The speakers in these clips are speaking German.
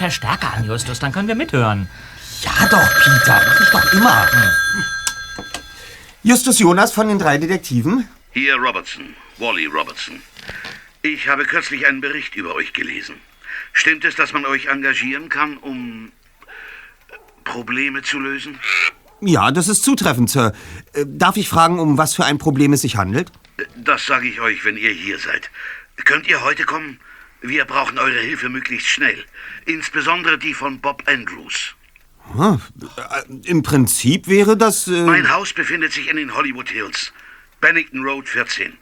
Verstärker an, Justus, dann können wir mithören. Ja doch, Peter, mach ich doch immer. Justus Jonas von den drei Detektiven? Hier Robertson, Wally Robertson. Ich habe kürzlich einen Bericht über euch gelesen. Stimmt es, dass man euch engagieren kann, um Probleme zu lösen? Ja, das ist zutreffend, Sir. Äh, Darf ich fragen, um was für ein Problem es sich handelt? Das sage ich euch, wenn ihr hier seid. Könnt ihr heute kommen? Wir brauchen eure Hilfe möglichst schnell. Insbesondere die von Bob Andrews. Ah, Im Prinzip wäre das... Äh, Mein Haus befindet sich in den Hollywood Hills. Bennington Road 14.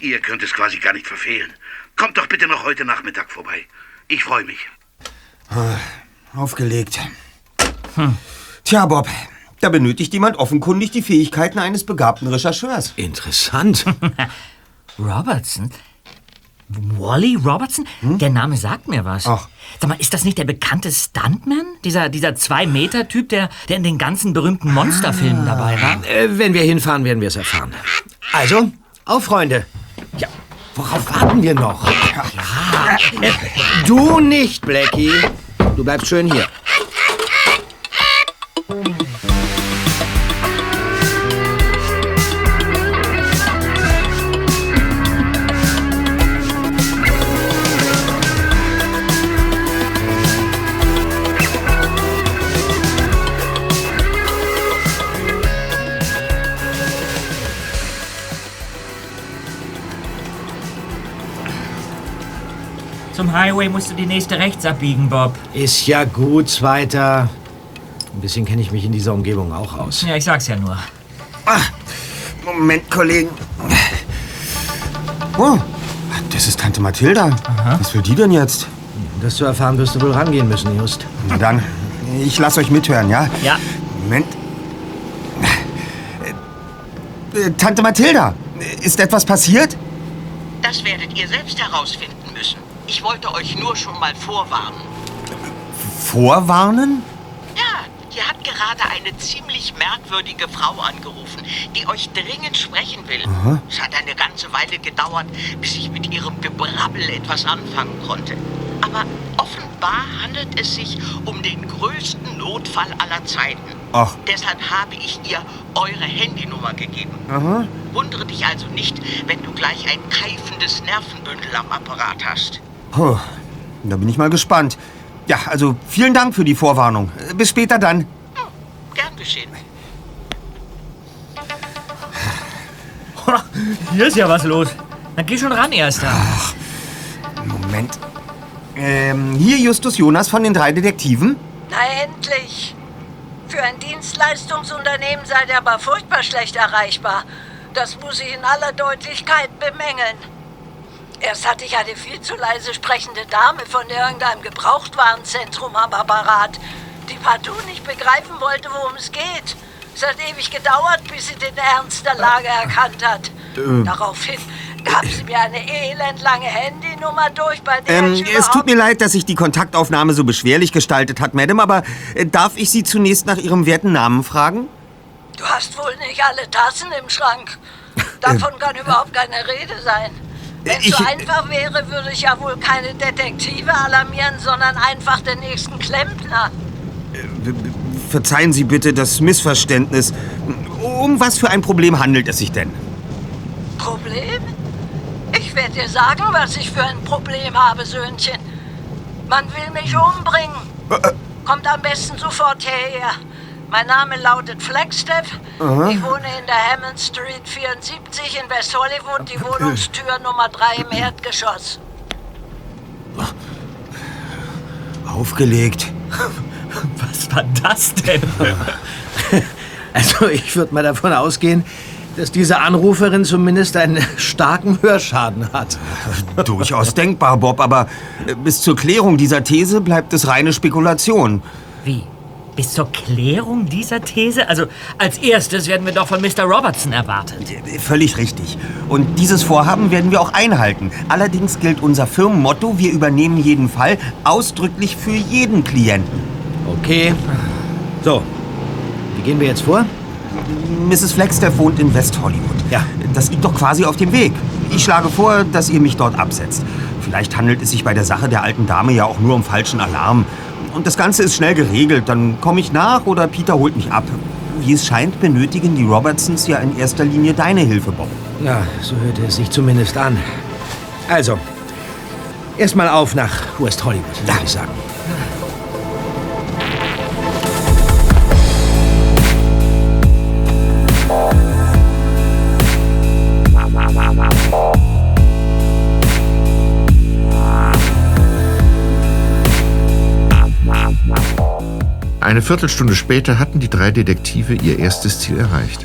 Ihr könnt es quasi gar nicht verfehlen. Kommt doch bitte noch heute Nachmittag vorbei. Ich freue mich. Aufgelegt. Tja, Bob, da benötigt jemand offenkundig die Fähigkeiten eines begabten Rechercheurs. Interessant. Robertson? Wally Robertson? Der Name sagt mir was. Ach. Sag mal, ist das nicht der bekannte Stuntman? Dieser, dieser Zwei-Meter-Typ, der, der in den ganzen berühmten Monsterfilmen dabei war? Äh, wenn wir hinfahren, werden wir es erfahren. Also, auf, Freunde. Ja, worauf warten wir noch? Ja. Äh, du nicht, Blackie. Du bleibst schön hier. Zum Highway musst du die nächste rechts abbiegen, Bob. Ist ja gut, Zweiter. Ein bisschen kenne ich mich in dieser Umgebung auch aus. Ja, ich sag's ja nur. Moment, Kollegen. Oh, das ist Tante Mathilda. Was will die denn jetzt? Um das zu erfahren, wirst du wohl rangehen müssen, Just. Na dann, ich lasse euch mithören, ja? Ja. Moment. Äh, Tante Mathilda, ist etwas passiert? Das werdet ihr selbst herausfinden. Ich wollte euch nur schon mal vorwarnen. Vorwarnen? Ja, hier hat gerade eine ziemlich merkwürdige Frau angerufen, die euch dringend sprechen will. Es hat eine ganze Weile gedauert, bis ich mit ihrem Gebrabbel etwas anfangen konnte. Aber offenbar handelt es sich um den größten Notfall aller Zeiten. Ach. Deshalb habe ich ihr eure Handynummer gegeben. Wundere dich also nicht, wenn du gleich ein keifendes Nervenbündel am Apparat hast. Puh, da bin ich mal gespannt. Ja, also vielen Dank für die Vorwarnung. Bis später dann. Hm, gern geschehen. Hier ist ja was los. Dann geh schon ran, Erster. Moment. Ähm, hier Justus Jonas von den drei Detektiven. Na endlich! Für ein Dienstleistungsunternehmen seid ihr aber furchtbar schlecht erreichbar. Das muss ich in aller Deutlichkeit bemängeln. Erst hatte ich eine viel zu leise sprechende Dame von irgendeinem Gebrauchtwarenzentrum am Apparat, die partout nicht begreifen wollte, worum es geht. Es hat ewig gedauert, bis sie den Ernst der Lage erkannt hat. Daraufhin gab sie mir eine elendlange Handynummer durch, bei der Ähm, ich es tut mir leid, dass sich die Kontaktaufnahme so beschwerlich gestaltet hat, Madame, aber äh, darf ich Sie zunächst nach Ihrem werten Namen fragen? Du hast wohl nicht alle Tassen im Schrank. Davon kann überhaupt keine Rede sein. Wenn es so einfach wäre, würde ich ja wohl keine Detektive alarmieren, sondern einfach den nächsten Klempner. Verzeihen Sie bitte das Missverständnis. Um was für ein Problem handelt es sich denn? Problem? Ich werde dir sagen, was ich für ein Problem habe, Söhnchen. Man will mich umbringen. Kommt am besten sofort hierher. Mein Name lautet Flagstaff. Ich wohne in der Hammond Street 74 in West Hollywood, die Wohnungstür Nummer 3 im Erdgeschoss. Aufgelegt. Was war das denn? Also, ich würde mal davon ausgehen, dass diese Anruferin zumindest einen starken Hörschaden hat. Durchaus denkbar, Bob, aber äh, bis zur Klärung dieser These bleibt es reine Spekulation. Wie? Bis zur Klärung dieser These? Also, als erstes werden wir doch von Mr. Robertson erwartet. Völlig richtig. Und dieses Vorhaben werden wir auch einhalten. Allerdings gilt unser Firmenmotto, wir übernehmen jeden Fall ausdrücklich für jeden Klienten. Okay. So, wie gehen wir jetzt vor? Mrs. Flagstaff wohnt in West Hollywood. Ja. Das liegt doch quasi auf dem Weg. Ich schlage vor, dass ihr mich dort absetzt. Vielleicht handelt es sich bei der Sache der alten Dame ja auch nur um falschen Alarm. Und das Ganze ist schnell geregelt. Dann komme ich nach oder Peter holt mich ab. Wie es scheint, benötigen die Robertsons ja in erster Linie deine Hilfe, Bob. Ja, so hört es sich zumindest an. Also, erstmal auf nach West Hollywood, würde ich sagen. Eine Viertelstunde später hatten die drei Detektive ihr erstes Ziel erreicht.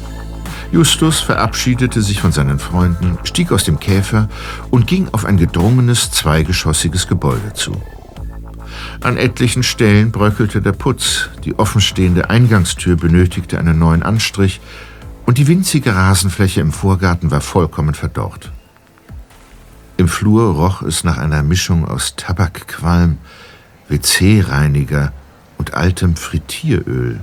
Justus verabschiedete sich von seinen Freunden, stieg aus dem Käfer und ging auf ein gedrungenes, zweigeschossiges Gebäude zu. An etlichen Stellen bröckelte der Putz, die offenstehende Eingangstür benötigte einen neuen Anstrich und die winzige Rasenfläche im Vorgarten war vollkommen verdorrt. Im Flur roch es nach einer Mischung aus Tabakqualm, WC-Reiniger und altem Frittieröl.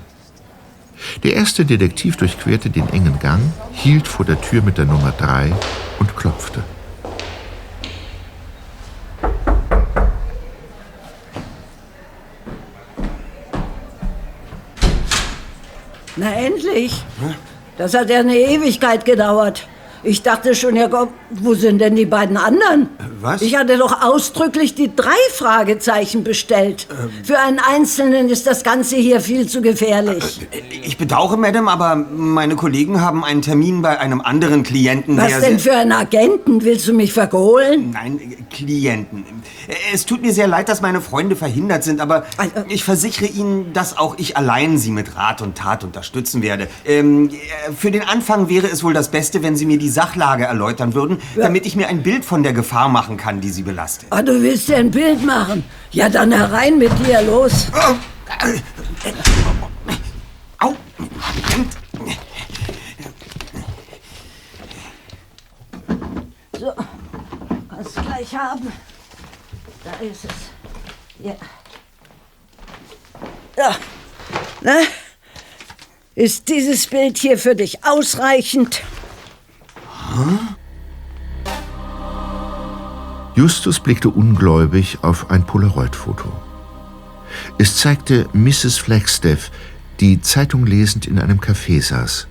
Der erste Detektiv durchquerte den engen Gang, hielt vor der Tür mit der Nummer 3 und klopfte. Na endlich. Das hat ja eine Ewigkeit gedauert. Ich dachte schon, ja Gott, wo sind denn die beiden anderen? Was? Ich hatte doch ausdrücklich die drei Fragezeichen bestellt. Für einen Einzelnen ist das Ganze hier viel zu gefährlich. Ich bedauere, Madame, aber meine Kollegen haben einen Termin bei einem anderen Klienten, Was denn für einen Agenten? Willst du mich verkohlen? Nein, äh, Klienten. Es tut mir sehr leid, dass meine Freunde verhindert sind, aber Also- ich versichere Ihnen, dass auch ich allein Sie mit Rat und Tat unterstützen werde. Ähm, äh, für den Anfang wäre es wohl das Beste, wenn Sie mir die Sachlage erläutern würden, damit ich mir ein Bild von der Gefahr machen kann, die Sie belastet. Ah, du willst dir ein Bild machen? Ja, dann herein mit dir, los. Au! So, kannst gleich haben. Da ist es. Ja. Ja. Na? Ist dieses Bild hier für dich ausreichend? Justus blickte ungläubig auf ein Polaroid-Foto. Es zeigte Mrs. Flagstaff, die Zeitung lesend in einem Café saß.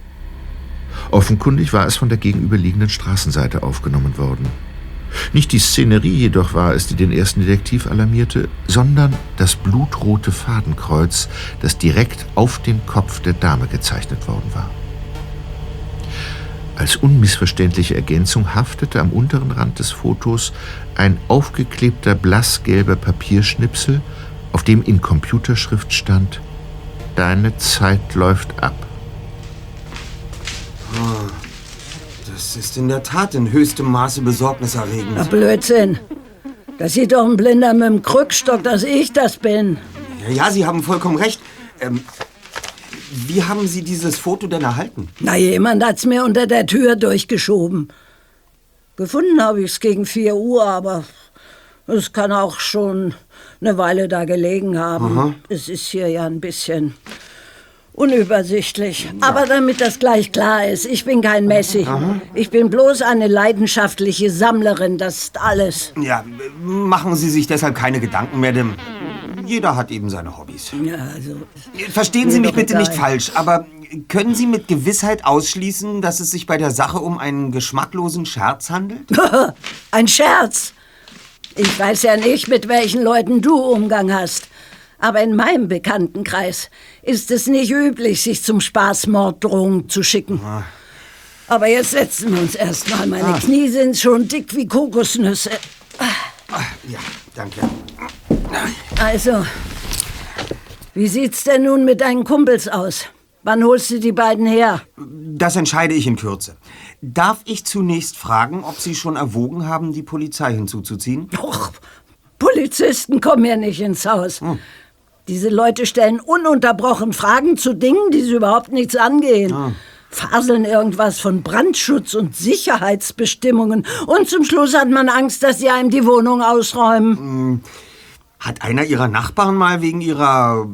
Offenkundig war es von der gegenüberliegenden Straßenseite aufgenommen worden. Nicht die Szenerie jedoch war es, die den ersten Detektiv alarmierte, sondern das blutrote Fadenkreuz, das direkt auf dem Kopf der Dame gezeichnet worden war. Als unmissverständliche Ergänzung haftete am unteren Rand des Fotos ein aufgeklebter blassgelber Papierschnipsel, auf dem in Computerschrift stand Deine Zeit läuft ab. Das ist in der Tat in höchstem Maße Na, besorgniserregend. Blödsinn. Das sieht doch ein Blinder mit dem Krückstock, dass ich das bin. Ja, ja, Sie haben vollkommen recht. Ähm, wie haben Sie dieses Foto denn erhalten? Na, jemand hat's mir unter der Tür durchgeschoben. Gefunden habe ich's gegen 4 Uhr, aber es kann auch schon eine Weile da gelegen haben. Es ist hier ja ein bisschen unübersichtlich. Aber damit das gleich klar ist, ich bin kein Messi. Ich bin bloß eine leidenschaftliche Sammlerin, das ist alles. Ja, machen Sie sich deshalb keine Gedanken, Madame. Jeder hat eben seine Hobbys. Ja, also, Verstehen Sie mich bitte nicht falsch, aber können Sie mit Gewissheit ausschließen, dass es sich bei der Sache um einen geschmacklosen Scherz handelt? ein Scherz. Ich weiß ja nicht, mit welchen Leuten du Umgang hast. Aber in meinem Bekanntenkreis ist es nicht üblich, sich zum Spaß Morddrohungen zu schicken. Aber jetzt setzen wir uns erstmal. Meine Knie sind schon dick wie Kokosnüsse. Ja, danke. Also, wie sieht's denn nun mit deinen Kumpels aus? Wann holst du die beiden her? Das entscheide ich in Kürze. Darf ich zunächst fragen, ob Sie schon erwogen haben, die Polizei hinzuzuziehen? Och, Polizisten kommen ja nicht ins Haus. Diese Leute stellen ununterbrochen Fragen zu Dingen, die sie überhaupt nichts angehen. Faseln irgendwas von Brandschutz und Sicherheitsbestimmungen. Und zum Schluss hat man Angst, dass sie einem die Wohnung ausräumen. Hat einer Ihrer Nachbarn mal wegen Ihrer,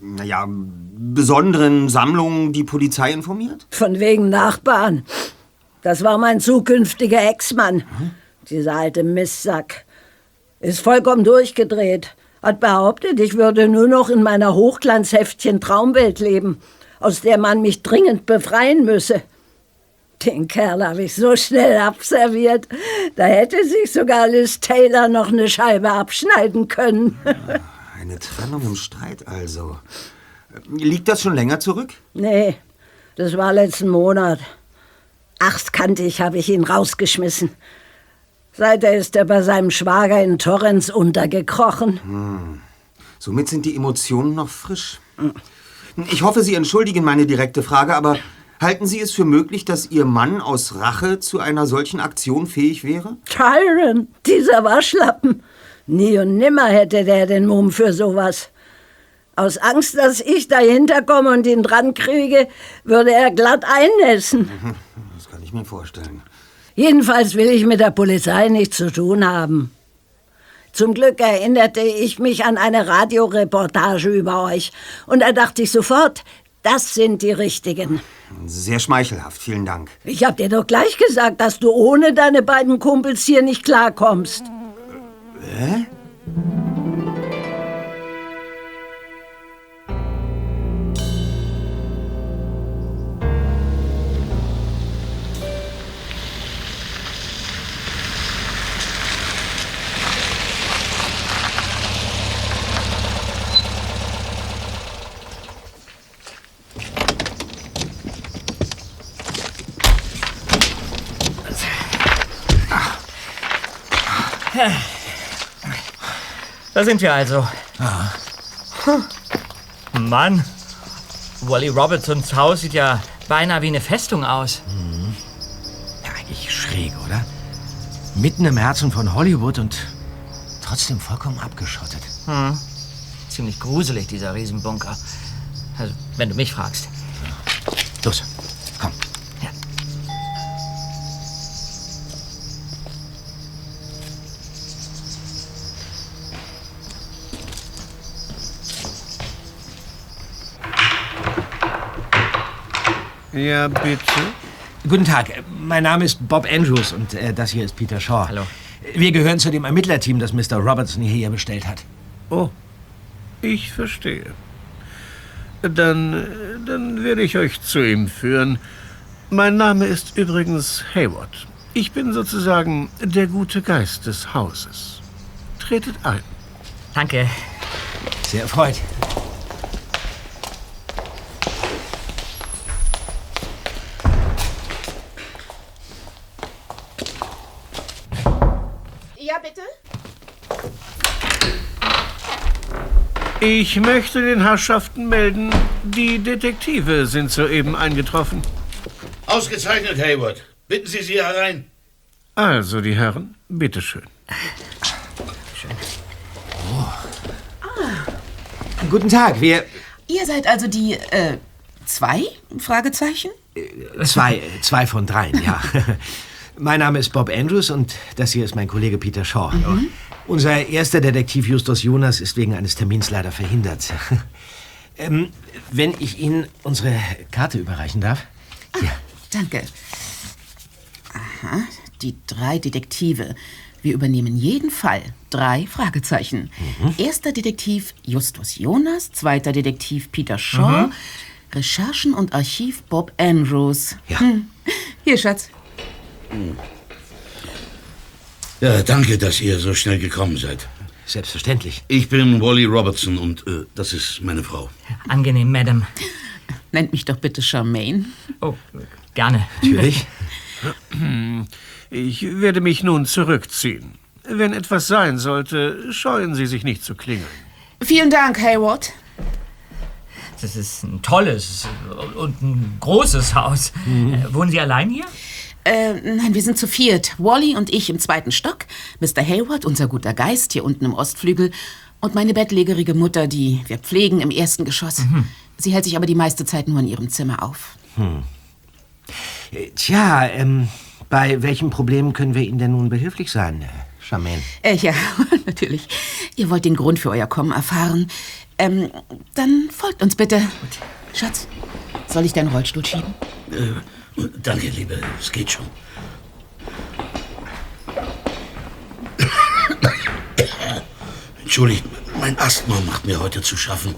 naja, besonderen Sammlung die Polizei informiert? Von wegen Nachbarn. Das war mein zukünftiger Ex-Mann. Dieser alte Mistsack. Ist vollkommen durchgedreht. Hat behauptet, ich würde nur noch in meiner Hochglanzheftchen Traumwelt leben, aus der man mich dringend befreien müsse. Den Kerl habe ich so schnell abserviert. Da hätte sich sogar Liz Taylor noch eine Scheibe abschneiden können. Eine Trennung im Streit also. Liegt das schon länger zurück? nee, das war letzten Monat. Achtkantig habe ich ihn rausgeschmissen. Seither ist er bei seinem Schwager in Torrens untergekrochen. Somit sind die Emotionen noch frisch. Ich hoffe, Sie entschuldigen meine direkte Frage, aber halten Sie es für möglich, dass Ihr Mann aus Rache zu einer solchen Aktion fähig wäre? Tyron, dieser Waschlappen. Nie und nimmer hätte der den Mumm für sowas. Aus Angst, dass ich dahinter komme und ihn dran kriege, würde er glatt einnässen. Das kann ich mir vorstellen. Jedenfalls will ich mit der Polizei nichts zu tun haben. Zum Glück erinnerte ich mich an eine Radioreportage über euch und da dachte ich sofort, das sind die richtigen. Sehr schmeichelhaft, vielen Dank. Ich hab dir doch gleich gesagt, dass du ohne deine beiden Kumpels hier nicht klarkommst. Da sind wir also. Hm. Mann, Wally Robertsons Haus sieht ja beinahe wie eine Festung aus. Ja, eigentlich schräg, oder? Mitten im Herzen von Hollywood und trotzdem vollkommen abgeschottet. Ziemlich gruselig, dieser Riesenbunker. Also, wenn du mich fragst. Los, Ja, bitte. Guten Tag, mein Name ist Bob Andrews und äh, das hier ist Peter Shaw. Hallo. Wir gehören zu dem Ermittlerteam, das Mr. Robertson hierher bestellt hat. Oh, ich verstehe. Dann, dann werde ich euch zu ihm führen. Mein Name ist übrigens Hayward. Ich bin sozusagen der gute Geist des Hauses. Tretet ein. Danke. Sehr erfreut. Ja, bitte? Ich möchte den Herrschaften melden, die Detektive sind soeben eingetroffen. Ausgezeichnet, Hayward. Bitten Sie sie herein. Also, die Herren, bitteschön. Guten Tag, wir... Ihr seid also die, äh, zwei? Fragezeichen? Zwei, äh, zwei von dreien, ja. mein Name ist Bob Andrews und das hier ist mein Kollege Peter Shaw. Unser erster Detektiv Justus Jonas ist wegen eines Termins leider verhindert. ähm, wenn ich Ihnen unsere Karte überreichen darf? Hier. Danke. Aha, die drei Detektive. Wir übernehmen jeden Fall. Drei Fragezeichen. Erster Detektiv Justus Jonas, zweiter Detektiv Peter Shaw, Recherchen und Archiv Bob Andrews. Ja. Hm. Hier, Schatz. Ja, danke, dass ihr so schnell gekommen seid. Selbstverständlich. Ich bin Wally Robertson und äh, das ist meine Frau. Angenehm, Madam. Nennt mich doch bitte Charmaine. Oh, gerne. Natürlich. Ich werde mich nun zurückziehen. Wenn etwas sein sollte, scheuen Sie sich nicht zu klingeln. Vielen Dank, Hayward. Das ist ein tolles und ein großes Haus. Äh, wohnen Sie allein hier? Äh, nein, wir sind zu viert. Wally und ich im zweiten Stock, Mr. Hayward, unser guter Geist, hier unten im Ostflügel und meine bettlägerige Mutter, die wir pflegen, im ersten Geschoss. Sie hält sich aber die meiste Zeit nur in ihrem Zimmer auf. Äh, Tja, ähm, bei welchen Problemen können wir Ihnen denn nun behilflich sein, äh, Charmaine? Äh, ja, natürlich. Ihr wollt den Grund für euer Kommen erfahren. Ähm, dann folgt uns bitte. Schatz, soll ich deinen Rollstuhl schieben? Danke, Liebe. Es geht schon. Entschuldigt, mein Asthma macht mir heute zu schaffen.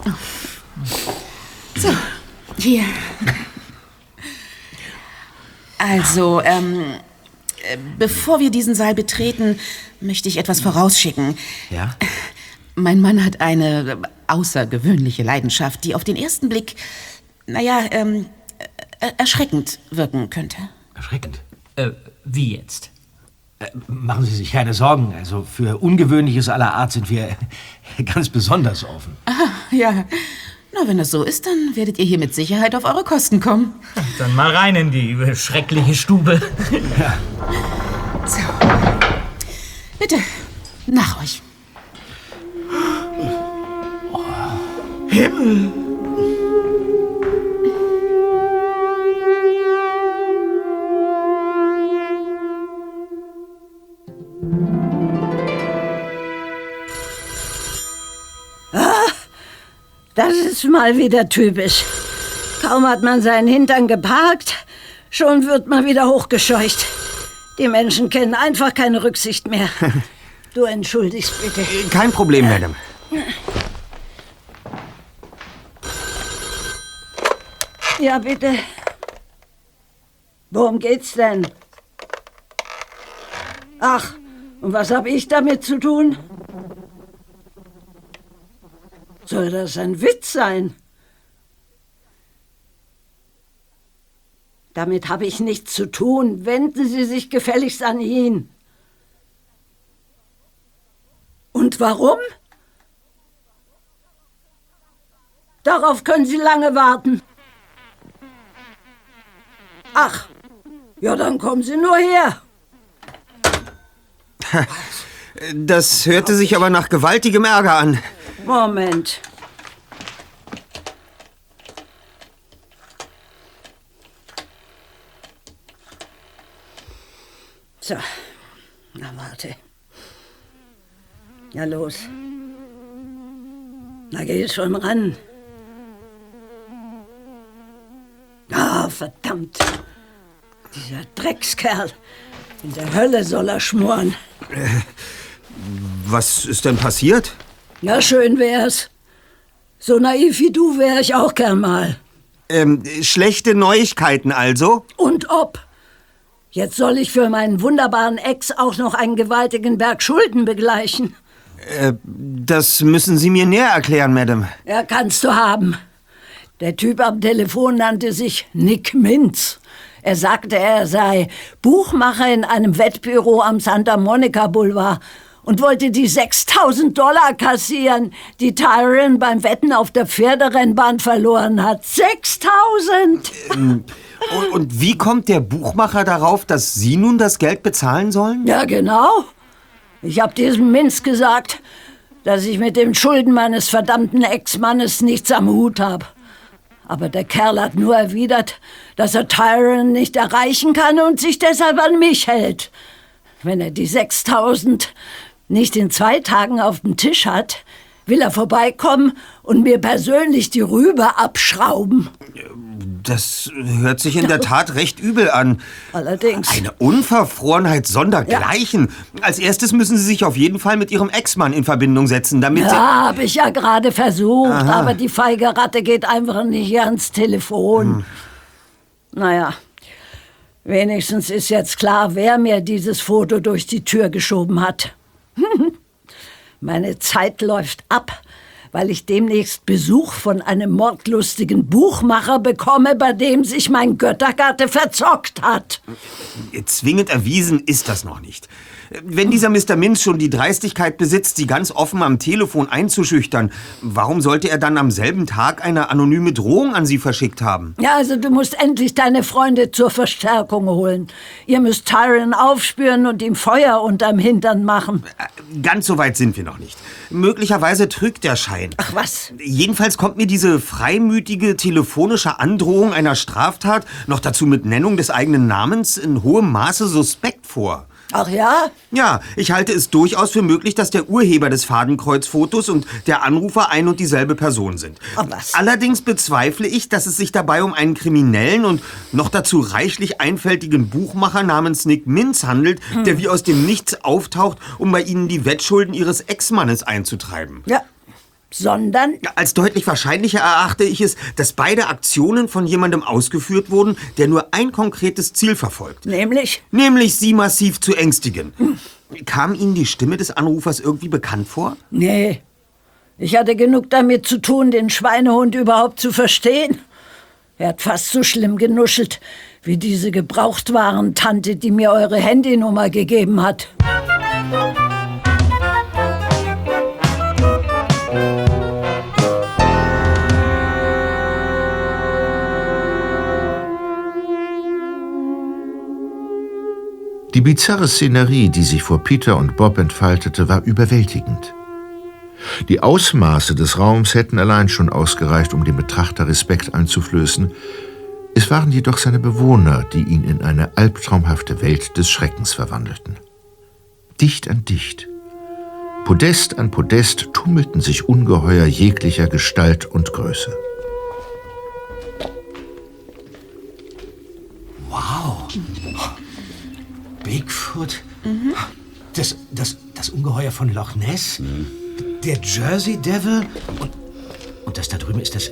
So, hier. Also, ähm, äh, bevor wir diesen Saal betreten, möchte ich etwas vorausschicken. Ja? Mein Mann hat eine außergewöhnliche Leidenschaft, die auf den ersten Blick, naja, ähm, äh, erschreckend wirken könnte. Erschreckend. Äh, wie jetzt? Äh, machen Sie sich keine Sorgen. Also für Ungewöhnliches aller Art sind wir ganz besonders offen. Ah, ja. Na, wenn das so ist, dann werdet ihr hier mit Sicherheit auf eure Kosten kommen. Dann mal rein in die schreckliche Stube. Ja. So. Bitte, nach euch. Himmel! Das ist mal wieder typisch. Kaum hat man seinen Hintern geparkt, schon wird man wieder hochgescheucht. Die Menschen kennen einfach keine Rücksicht mehr. Du entschuldigst bitte. Kein Problem, Madame. Ja, bitte. Worum geht's denn? Ach, und was habe ich damit zu tun? Soll das ein Witz sein? Damit habe ich nichts zu tun. Wenden Sie sich gefälligst an ihn. Und warum? Darauf können Sie lange warten. Ach, ja, dann kommen Sie nur her. Das hörte sich aber nach gewaltigem Ärger an. Moment. So, na warte. Ja, los. Na, geh schon ran. Ah, verdammt. Dieser Dreckskerl. In der Hölle soll er schmoren. Was ist denn passiert? Ja, schön wär's. So naiv wie du wär ich auch gern mal. Ähm, schlechte Neuigkeiten also? Und ob. Jetzt soll ich für meinen wunderbaren Ex auch noch einen gewaltigen Berg Schulden begleichen. Äh, das müssen Sie mir näher erklären, Madame. Ja, kannst du haben. Der Typ am Telefon nannte sich Nick Mintz. Er sagte, er sei Buchmacher in einem Wettbüro am Santa Monica Boulevard und wollte die 6000 Dollar kassieren, die Tyron beim Wetten auf der Pferderennbahn verloren hat. 6000! Ähm, und, und wie kommt der Buchmacher darauf, dass Sie nun das Geld bezahlen sollen? Ja, genau. Ich hab diesem Minz gesagt, dass ich mit den Schulden meines verdammten Ex-Mannes nichts am Hut hab. Aber der Kerl hat nur erwidert, dass er Tyron nicht erreichen kann und sich deshalb an mich hält. Wenn er die 6000 nicht in zwei Tagen auf dem Tisch hat, will er vorbeikommen und mir persönlich die Rübe abschrauben. Das hört sich in der Tat recht übel an. Allerdings. Eine Unverfrorenheit sondergleichen. Als erstes müssen Sie sich auf jeden Fall mit Ihrem Ex-Mann in Verbindung setzen, damit... Ja, habe ich ja gerade versucht, Aha. aber die feige Ratte geht einfach nicht ans Telefon. Hm. Naja, wenigstens ist jetzt klar, wer mir dieses Foto durch die Tür geschoben hat. Meine Zeit läuft ab, weil ich demnächst Besuch von einem mordlustigen Buchmacher bekomme, bei dem sich mein Göttergatte verzockt hat. Zwingend erwiesen ist das noch nicht. Wenn dieser Mr. Minz schon die Dreistigkeit besitzt, Sie ganz offen am Telefon einzuschüchtern, warum sollte er dann am selben Tag eine anonyme Drohung an Sie verschickt haben? Ja, also du musst endlich deine Freunde zur Verstärkung holen. Ihr müsst Tyron aufspüren und ihm Feuer unterm Hintern machen. Ganz so weit sind wir noch nicht. Möglicherweise trügt der Scheich sein. Ach was? Jedenfalls kommt mir diese freimütige telefonische Androhung einer Straftat, noch dazu mit Nennung des eigenen Namens, in hohem Maße suspekt vor. Ach ja? Ja, ich halte es durchaus für möglich, dass der Urheber des Fadenkreuzfotos und der Anrufer ein und dieselbe Person sind. Ach was? Allerdings bezweifle ich, dass es sich dabei um einen kriminellen und noch dazu reichlich einfältigen Buchmacher namens Nick Mintz handelt, Hm. der wie aus dem Nichts auftaucht, um bei Ihnen die Wettschulden Ihres Ex-Mannes einzutreiben. Ja. Sondern? Als deutlich wahrscheinlicher erachte ich es, dass beide Aktionen von jemandem ausgeführt wurden, der nur ein konkretes Ziel verfolgt. Nämlich? Nämlich Sie massiv zu ängstigen. Kam Ihnen die Stimme des Anrufers irgendwie bekannt vor? Nee. Ich hatte genug damit zu tun, den Schweinehund überhaupt zu verstehen. Er hat fast so schlimm genuschelt wie diese Gebrauchtwaren-Tante, die mir eure Handynummer gegeben hat. Die bizarre Szenerie, die sich vor Peter und Bob entfaltete, war überwältigend. Die Ausmaße des Raums hätten allein schon ausgereicht, um dem Betrachter Respekt einzuflößen. Es waren jedoch seine Bewohner, die ihn in eine albtraumhafte Welt des Schreckens verwandelten. Dicht an dicht, Podest an Podest tummelten sich Ungeheuer jeglicher Gestalt und Größe. Bigfoot. Das, das, das Ungeheuer von Loch Ness. Der Jersey Devil. Und, und das da drüben ist das.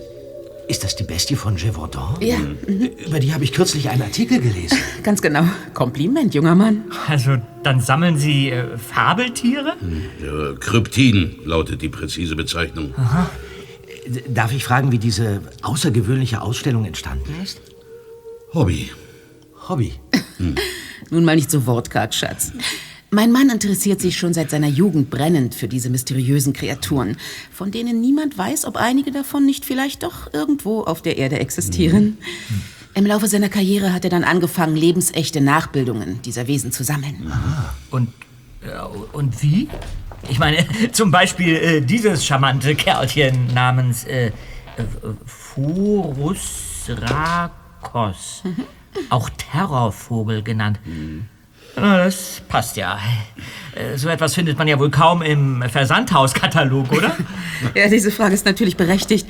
Ist das die Bestie von Gévaudan? Ja. Über die habe ich kürzlich einen Artikel gelesen. Ganz genau. Kompliment, junger Mann. Also, dann sammeln Sie äh, Fabeltiere? Ja, Kryptin lautet die präzise Bezeichnung. Darf ich fragen, wie diese außergewöhnliche Ausstellung entstanden ist? Hobby. Hobby. Nun mal nicht so wortkarg, Schatz. Mein Mann interessiert sich schon seit seiner Jugend brennend für diese mysteriösen Kreaturen, von denen niemand weiß, ob einige davon nicht vielleicht doch irgendwo auf der Erde existieren. Im Laufe seiner Karriere hat er dann angefangen, lebensechte Nachbildungen dieser Wesen zu sammeln. Und, äh, und wie? Ich meine, zum Beispiel äh, dieses charmante Kerlchen namens äh, äh, Furus Rakos. Auch Terrorvogel genannt. Na, das passt ja. Äh, So etwas findet man ja wohl kaum im Versandhauskatalog, oder? Ja, diese Frage ist natürlich berechtigt.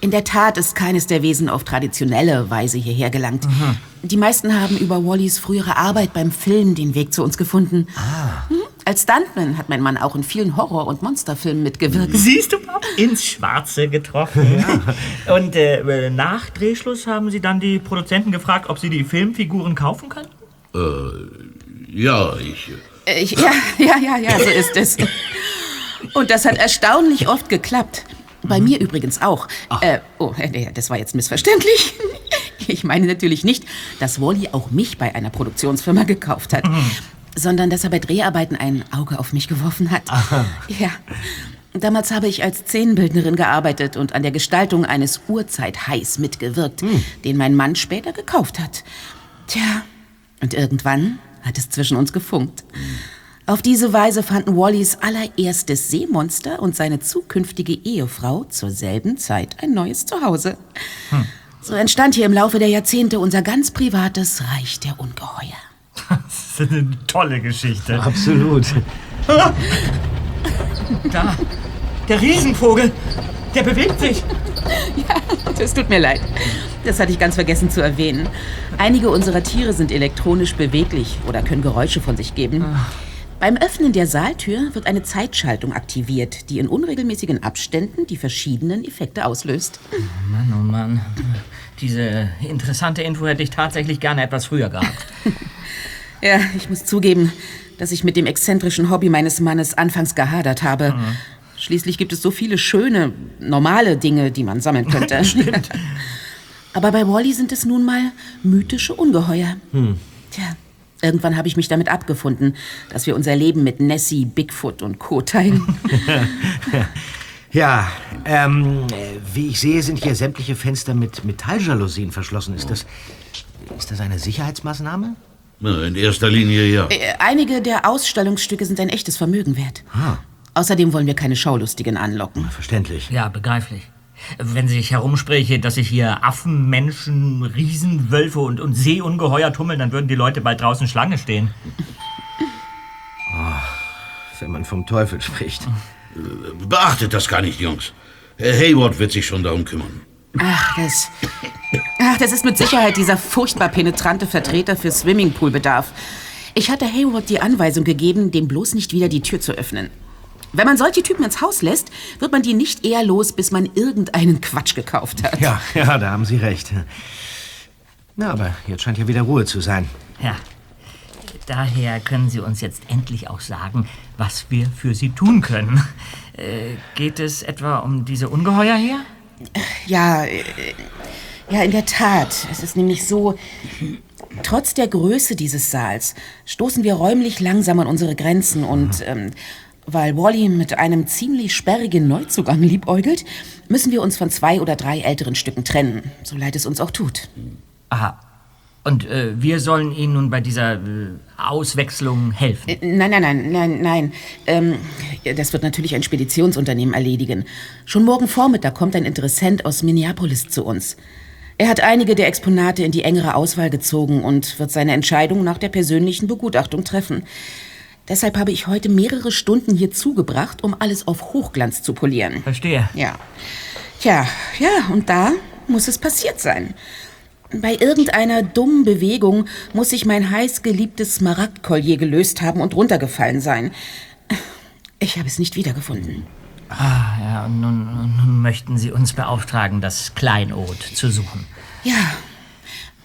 In der Tat ist keines der Wesen auf traditionelle Weise hierher gelangt. Die meisten haben über Wallys frühere Arbeit beim Film den Weg zu uns gefunden. Hm? Als Stuntman hat mein Mann auch in vielen Horror- und Monsterfilmen mitgewirkt. Siehst du, Bob? Ins Schwarze getroffen. Und äh, nach Drehschluss haben Sie dann die Produzenten gefragt, ob sie die Filmfiguren kaufen können? Äh, ja, ich. Äh, Ich, ja, ja, ja, ja, so ist es. Und das hat erstaunlich oft geklappt. Bei mir übrigens auch. Äh, oh, äh, das war jetzt missverständlich. Ich meine natürlich nicht, dass Wally auch mich bei einer Produktionsfirma gekauft hat, sondern dass er bei Dreharbeiten ein Auge auf mich geworfen hat. Ja. Damals habe ich als Szenenbildnerin gearbeitet und an der Gestaltung eines Urzeithais mitgewirkt, den mein Mann später gekauft hat. Tja, und irgendwann hat es zwischen uns gefunkt. Auf diese Weise fanden Wallys allererstes Seemonster und seine zukünftige Ehefrau zur selben Zeit ein neues Zuhause. So entstand hier im Laufe der Jahrzehnte unser ganz privates Reich der Ungeheuer. Das ist eine tolle Geschichte. Absolut. Da, der Riesenvogel, der bewegt sich. Das tut mir leid. Das hatte ich ganz vergessen zu erwähnen. Einige unserer Tiere sind elektronisch beweglich oder können Geräusche von sich geben. Beim Öffnen der Saaltür wird eine Zeitschaltung aktiviert, die in unregelmäßigen Abständen die verschiedenen Effekte auslöst. Mann, oh Mann. Diese interessante Info hätte ich tatsächlich gerne etwas früher gehabt. Ja, ich muss zugeben, dass ich mit dem exzentrischen Hobby meines Mannes anfangs gehadert habe. Schließlich gibt es so viele schöne, normale Dinge, die man sammeln könnte. Aber bei Wally sind es nun mal mythische Ungeheuer. Tja, irgendwann habe ich mich damit abgefunden, dass wir unser Leben mit Nessie, Bigfoot und Co. teilen. Ja, ähm, äh, wie ich sehe, sind hier sämtliche Fenster mit Metalljalousien verschlossen. Ist das, ist das eine Sicherheitsmaßnahme? In erster Linie ja. Äh, Einige der Ausstellungsstücke sind ein echtes Vermögen wert. Ah. Außerdem wollen wir keine Schaulustigen anlocken. Verständlich. Ja, begreiflich. Wenn sich herumspräche, dass sich hier Affen, Menschen, Riesenwölfe und, und Seeungeheuer tummeln, dann würden die Leute bald draußen Schlange stehen. Wenn man vom Teufel spricht. Beachtet das gar nicht, Jungs. Herr Hayward wird sich schon darum kümmern. Ach, das. Ach, das ist mit Sicherheit dieser furchtbar penetrante Vertreter für Swimmingpoolbedarf. Ich hatte Hayward die Anweisung gegeben, dem bloß nicht wieder die Tür zu öffnen. Wenn man solche Typen ins Haus lässt, wird man die nicht eher los, bis man irgendeinen Quatsch gekauft hat. Ja, ja, da haben Sie recht. Na, aber jetzt scheint ja wieder Ruhe zu sein. Ja. Daher können Sie uns jetzt endlich auch sagen, was wir für Sie tun können. Äh, geht es etwa um diese Ungeheuer hier? Ja, äh, ja, in der Tat. Es ist nämlich so, trotz der Größe dieses Saals stoßen wir räumlich langsam an unsere Grenzen und ähm, weil Wally mit einem ziemlich sperrigen Neuzugang liebäugelt, müssen wir uns von zwei oder drei älteren Stücken trennen, so leid es uns auch tut. Aha. Und äh, wir sollen Ihnen nun bei dieser äh, Auswechslung helfen. Äh, Nein, nein, nein, nein, nein. Ähm, das wird natürlich ein Speditionsunternehmen erledigen. Schon morgen Vormittag kommt ein Interessent aus Minneapolis zu uns. Er hat einige der Exponate in die engere Auswahl gezogen und wird seine Entscheidung nach der persönlichen Begutachtung treffen. Deshalb habe ich heute mehrere Stunden hier zugebracht, um alles auf Hochglanz zu polieren. Verstehe. Ja. Tja, ja, und da muss es passiert sein. Bei irgendeiner dummen Bewegung muss sich mein heißgeliebtes Smaragdkollier gelöst haben und runtergefallen sein. Ich habe es nicht wiedergefunden. Ah, ja, und nun, nun möchten Sie uns beauftragen, das Kleinod zu suchen. Ja,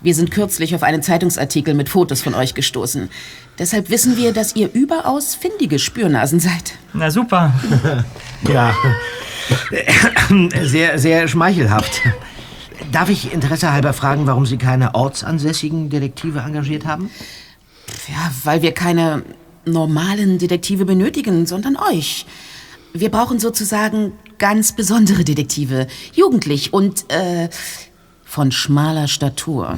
wir sind kürzlich auf einen Zeitungsartikel mit Fotos von euch gestoßen. Deshalb wissen wir, dass ihr überaus findige Spürnasen seid. Na super. Ja. Sehr, sehr schmeichelhaft. Darf ich Interesse halber fragen, warum Sie keine ortsansässigen Detektive engagiert haben? Ja, weil wir keine normalen Detektive benötigen, sondern euch. Wir brauchen sozusagen ganz besondere Detektive. Jugendlich und, äh, von schmaler Statur.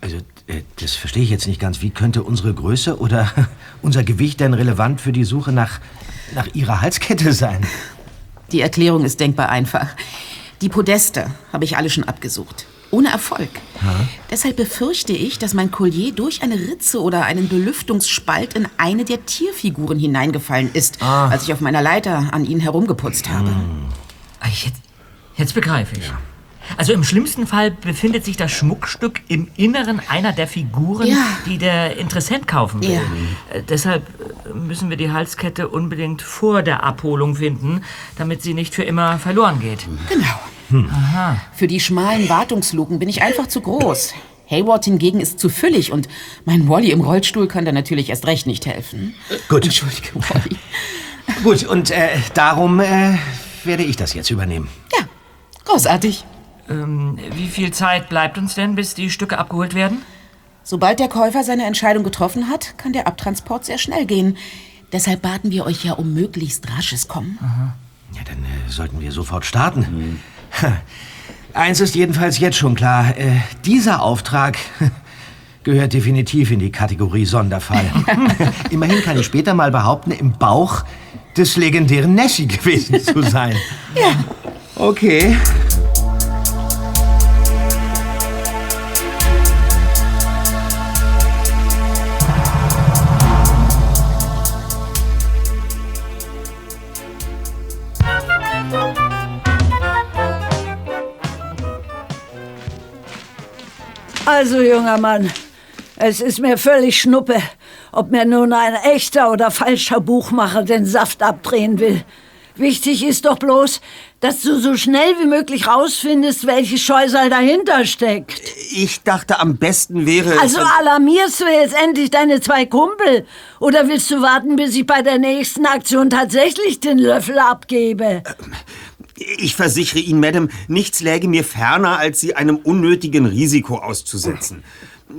Also, äh, das verstehe ich jetzt nicht ganz. Wie könnte unsere Größe oder unser Gewicht denn relevant für die Suche nach, nach Ihrer Halskette sein? Die Erklärung ist denkbar einfach. Die Podeste habe ich alle schon abgesucht. Ohne Erfolg. Deshalb befürchte ich, dass mein Collier durch eine Ritze oder einen Belüftungsspalt in eine der Tierfiguren hineingefallen ist, als ich auf meiner Leiter an ihnen herumgeputzt habe. Ah, Jetzt, jetzt begreife ich. Also im schlimmsten Fall befindet sich das Schmuckstück im Inneren einer der Figuren, Ja. die der Interessent kaufen will. Ja. Äh, deshalb äh, müssen wir die Halskette unbedingt vor der Abholung finden, damit sie nicht für immer verloren geht. Genau. Für die schmalen Wartungsluken bin ich einfach zu groß. Hayward hingegen ist zu füllig und mein Wally im Rollstuhl kann da natürlich erst recht nicht helfen. Gut. Entschuldige, Wally. Gut, und äh, darum äh, werde ich das jetzt übernehmen. Ja, großartig. Ähm, wie viel Zeit bleibt uns denn, bis die Stücke abgeholt werden? Sobald der Käufer seine Entscheidung getroffen hat, kann der Abtransport sehr schnell gehen. Deshalb baten wir euch ja um möglichst rasches Kommen. Ja, dann äh, sollten wir sofort starten. Ha. Eins ist jedenfalls jetzt schon klar. Äh, dieser Auftrag gehört definitiv in die Kategorie Sonderfall. Immerhin kann ich später mal behaupten, im Bauch des legendären Nessie gewesen zu sein. ja. Okay. Also, junger Mann, es ist mir völlig schnuppe, ob mir nun ein echter oder falscher Buchmacher den Saft abdrehen will. Wichtig ist doch bloß, dass du so schnell wie möglich rausfindest, welches Scheusal dahinter steckt. Ich dachte, am besten wäre es... Also alarmierst du jetzt endlich deine zwei Kumpel? Oder willst du warten, bis ich bei der nächsten Aktion tatsächlich den Löffel abgebe? Ich versichere Ihnen, Madame, nichts läge mir ferner, als Sie einem unnötigen Risiko auszusetzen.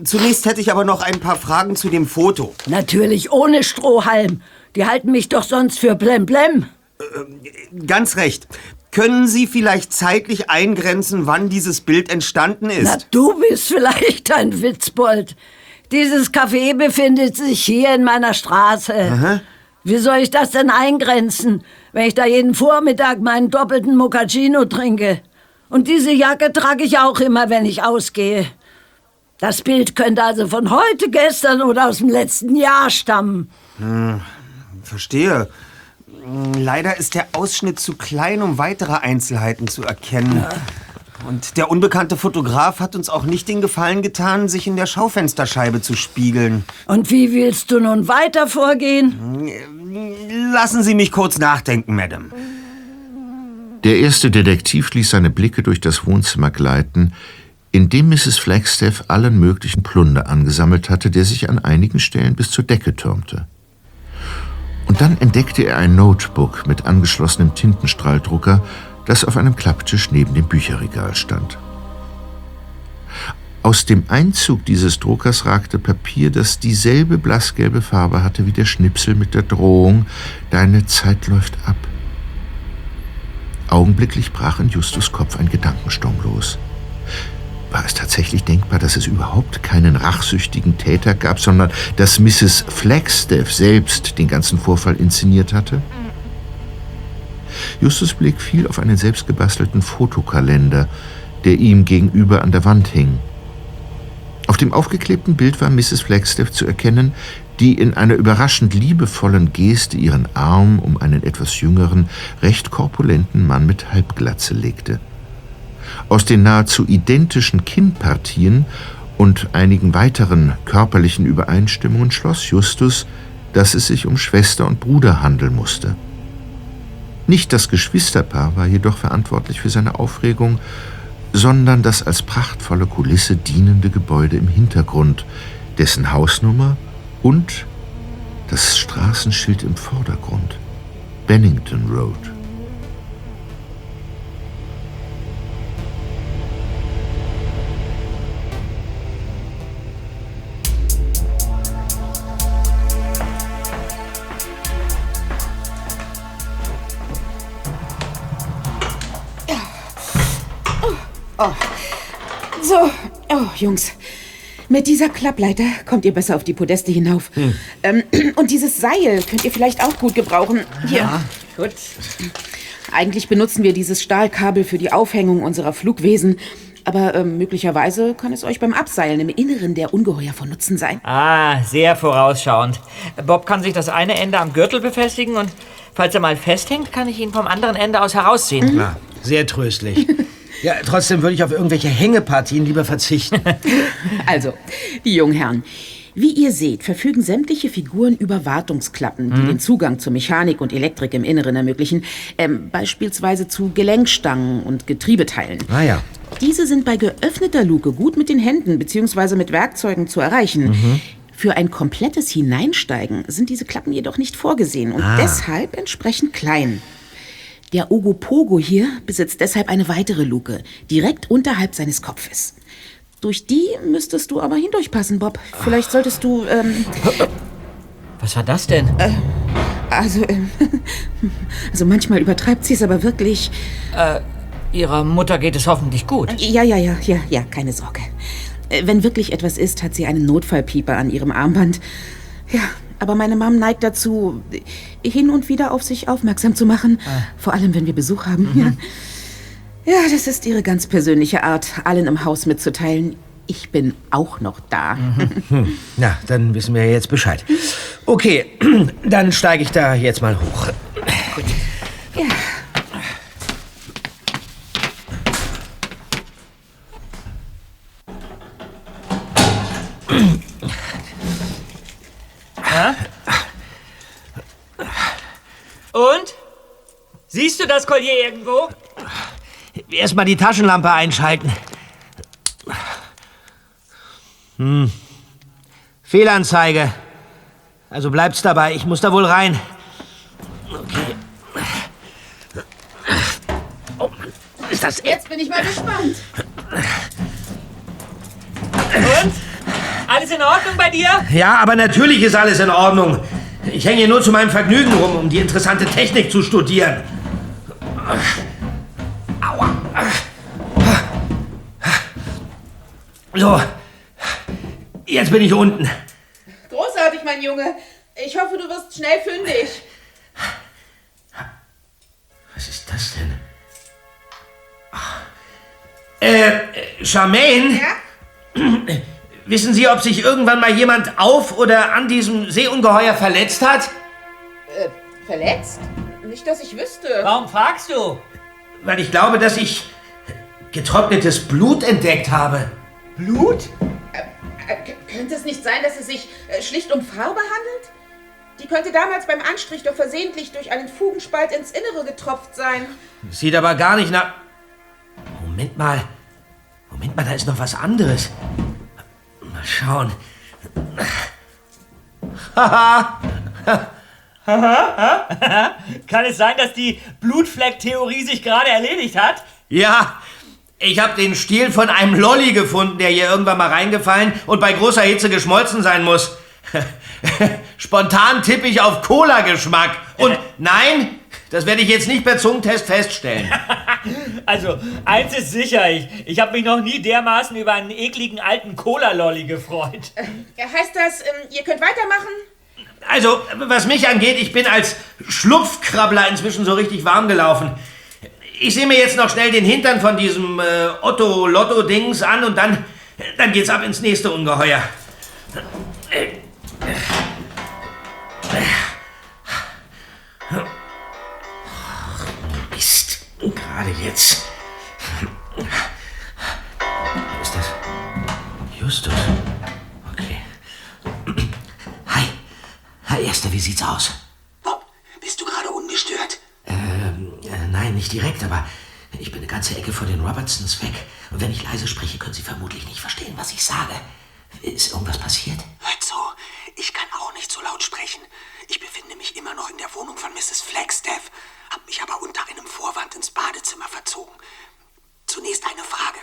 Zunächst hätte ich aber noch ein paar Fragen zu dem Foto. Natürlich ohne Strohhalm. Die halten mich doch sonst für blemblem. Ganz recht. Können Sie vielleicht zeitlich eingrenzen, wann dieses Bild entstanden ist? Na, du bist vielleicht ein Witzbold. Dieses Café befindet sich hier in meiner Straße. Wie soll ich das denn eingrenzen, wenn ich da jeden Vormittag meinen doppelten Moccacino trinke? Und diese Jacke trage ich auch immer, wenn ich ausgehe. Das Bild könnte also von heute, gestern oder aus dem letzten Jahr stammen. Hm, verstehe. Leider ist der Ausschnitt zu klein, um weitere Einzelheiten zu erkennen. Und der unbekannte Fotograf hat uns auch nicht den Gefallen getan, sich in der Schaufensterscheibe zu spiegeln. Und wie willst du nun weiter vorgehen? Lassen Sie mich kurz nachdenken, Madame. Der erste Detektiv ließ seine Blicke durch das Wohnzimmer gleiten, in dem Mrs. Flagstaff allen möglichen Plunder angesammelt hatte, der sich an einigen Stellen bis zur Decke türmte. Und dann entdeckte er ein Notebook mit angeschlossenem Tintenstrahldrucker, das auf einem Klapptisch neben dem Bücherregal stand. Aus dem Einzug dieses Druckers ragte Papier, das dieselbe blassgelbe Farbe hatte wie der Schnipsel mit der Drohung, deine Zeit läuft ab. Augenblicklich brach in Justus Kopf ein Gedankensturm los. War es tatsächlich denkbar, dass es überhaupt keinen rachsüchtigen Täter gab, sondern dass Mrs. Flagstaff selbst den ganzen Vorfall inszeniert hatte? Justus Blick fiel auf einen selbstgebastelten Fotokalender, der ihm gegenüber an der Wand hing. Auf dem aufgeklebten Bild war Mrs. Flagstaff zu erkennen, die in einer überraschend liebevollen Geste ihren Arm um einen etwas jüngeren, recht korpulenten Mann mit Halbglatze legte. Aus den nahezu identischen Kinnpartien und einigen weiteren körperlichen Übereinstimmungen schloss Justus, dass es sich um Schwester und Bruder handeln musste. Nicht das Geschwisterpaar war jedoch verantwortlich für seine Aufregung, sondern das als prachtvolle Kulisse dienende Gebäude im Hintergrund, dessen Hausnummer und das Straßenschild im Vordergrund. Bennington Road. So, oh, Jungs. Mit dieser Klappleiter kommt ihr besser auf die Podeste hinauf. Hm. Ähm, und dieses Seil könnt ihr vielleicht auch gut gebrauchen. Hier. Ja, gut. Eigentlich benutzen wir dieses Stahlkabel für die Aufhängung unserer Flugwesen. Aber ähm, möglicherweise kann es euch beim Abseilen im Inneren der Ungeheuer von Nutzen sein. Ah, sehr vorausschauend. Bob kann sich das eine Ende am Gürtel befestigen und falls er mal festhängt, kann ich ihn vom anderen Ende aus herausziehen. Ja, sehr tröstlich. Ja, trotzdem würde ich auf irgendwelche Hängepartien lieber verzichten. Also, die jungen Herren. Wie ihr seht, verfügen sämtliche Figuren über Wartungsklappen, die Mhm. den Zugang zur Mechanik und Elektrik im Inneren ermöglichen, ähm, beispielsweise zu Gelenkstangen und Getriebeteilen. Ah ja. Diese sind bei geöffneter Luke gut mit den Händen bzw. mit Werkzeugen zu erreichen. Mhm. Für ein komplettes Hineinsteigen sind diese Klappen jedoch nicht vorgesehen und Ah. deshalb entsprechend klein. Der Ogopogo hier besitzt deshalb eine weitere Luke, direkt unterhalb seines Kopfes. Durch die müsstest du aber hindurchpassen, Bob. Vielleicht solltest du, ähm, Was war das denn? also, ähm, also manchmal übertreibt sie es aber wirklich. Äh, ihrer Mutter geht es hoffentlich gut. Ja, ja, ja, ja, ja, keine Sorge. Äh, Wenn wirklich etwas ist, hat sie einen Notfallpieper an ihrem Armband. Ja, aber meine Mom neigt dazu, hin und wieder auf sich aufmerksam zu machen. Vor allem, wenn wir Besuch haben. Ja. ja, das ist ihre ganz persönliche Art, allen im Haus mitzuteilen. Ich bin auch noch da. Hm. Na, dann wissen wir jetzt Bescheid. Okay, dann steige ich da jetzt mal hoch. Ja. Und? Siehst du das Collier irgendwo? Erstmal die Taschenlampe einschalten. Hm. Fehlanzeige. Also bleibt's dabei. Ich muss da wohl rein. Okay. Oh, ist das Jetzt bin ich mal gespannt. Und? Alles in Ordnung bei dir? Ja, aber natürlich ist alles in Ordnung. Ich hänge hier nur zu meinem Vergnügen rum, um die interessante Technik zu studieren. Aua. So. Jetzt bin ich unten. Großartig, mein Junge. Ich hoffe, du wirst schnell fündig. Was ist das denn? Äh, Charmaine? Ja? Wissen Sie, ob sich irgendwann mal jemand auf oder an diesem Seeungeheuer verletzt hat? Äh, verletzt? Nicht, dass ich wüsste. Warum fragst du? Weil ich glaube, dass ich getrocknetes Blut entdeckt habe. Blut? Äh, k- könnte es nicht sein, dass es sich äh, schlicht um Farbe handelt? Die könnte damals beim Anstrich doch versehentlich durch einen Fugenspalt ins Innere getropft sein. Sieht aber gar nicht nach... Moment mal. Moment mal, da ist noch was anderes. Mal schauen. Haha. Kann es sein, dass die Blutfleck-Theorie sich gerade erledigt hat? Ja, ich habe den Stiel von einem Lolli gefunden, der hier irgendwann mal reingefallen und bei großer Hitze geschmolzen sein muss. Spontan tippe ich auf Cola-Geschmack. Und nein, das werde ich jetzt nicht per Zungentest feststellen. Also, eins ist sicher, ich, ich habe mich noch nie dermaßen über einen ekligen alten Cola-Lolli gefreut. Ja, heißt das, ähm, ihr könnt weitermachen? Also, was mich angeht, ich bin als Schlupfkrabbler inzwischen so richtig warm gelaufen. Ich sehe mir jetzt noch schnell den Hintern von diesem äh, Otto-Lotto-Dings an und dann, dann geht's ab ins nächste Ungeheuer. Mist, gerade jetzt. Wer ist das? Justus. Okay. Hi. Herr Erster, wie sieht's aus? Bob, bist du gerade ungestört? Ähm, äh, nein, nicht direkt, aber ich bin eine ganze Ecke vor den Robertsons weg. Und wenn ich leise spreche, können Sie vermutlich nicht verstehen, was ich sage. Ist irgendwas passiert? Hört zu, ich kann auch nicht so laut sprechen. Ich befinde mich immer noch in der Wohnung von Mrs. Flagstaff, hab mich aber unter einem Vorwand ins Badezimmer verzogen. Zunächst eine Frage.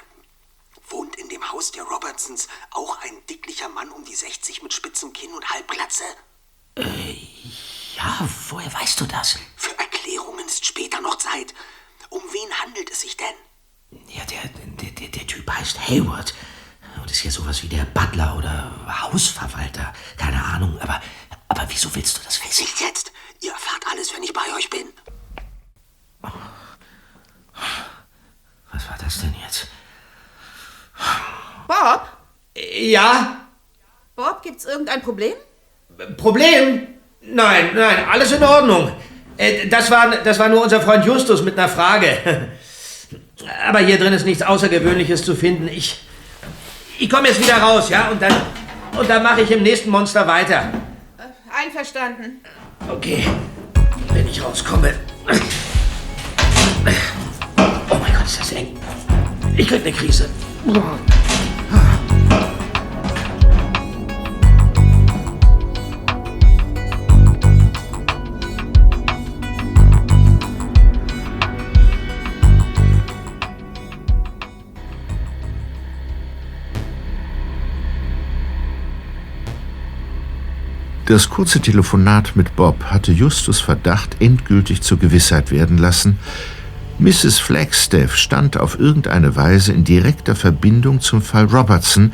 Wohnt in dem Haus der Robertsons auch ein dicklicher Mann um die 60 mit spitzem Kinn und Halbglatze? Ja, woher weißt du das? Für Erklärungen ist später noch Zeit. Um wen handelt es sich denn? Ja, der, der, der, der Typ heißt Hayward. Und ist ja sowas wie der Butler oder Hausverwalter. Keine Ahnung, aber, aber wieso willst du das wissen? Nicht jetzt. Ihr erfahrt alles, wenn ich bei euch bin. Was war das denn jetzt? Bob? Ja, Bob, gibt's irgendein Problem? Problem? Nein, nein, alles in Ordnung. Äh, Das war, das war nur unser Freund Justus mit einer Frage. Aber hier drin ist nichts Außergewöhnliches zu finden. Ich, ich komme jetzt wieder raus, ja? Und dann, und dann mache ich im nächsten Monster weiter. Einverstanden. Okay, wenn ich rauskomme. Oh mein Gott, ist das eng. Ich krieg eine Krise. Das kurze Telefonat mit Bob hatte Justus Verdacht endgültig zur Gewissheit werden lassen. Mrs. Flagstaff stand auf irgendeine Weise in direkter Verbindung zum Fall Robertson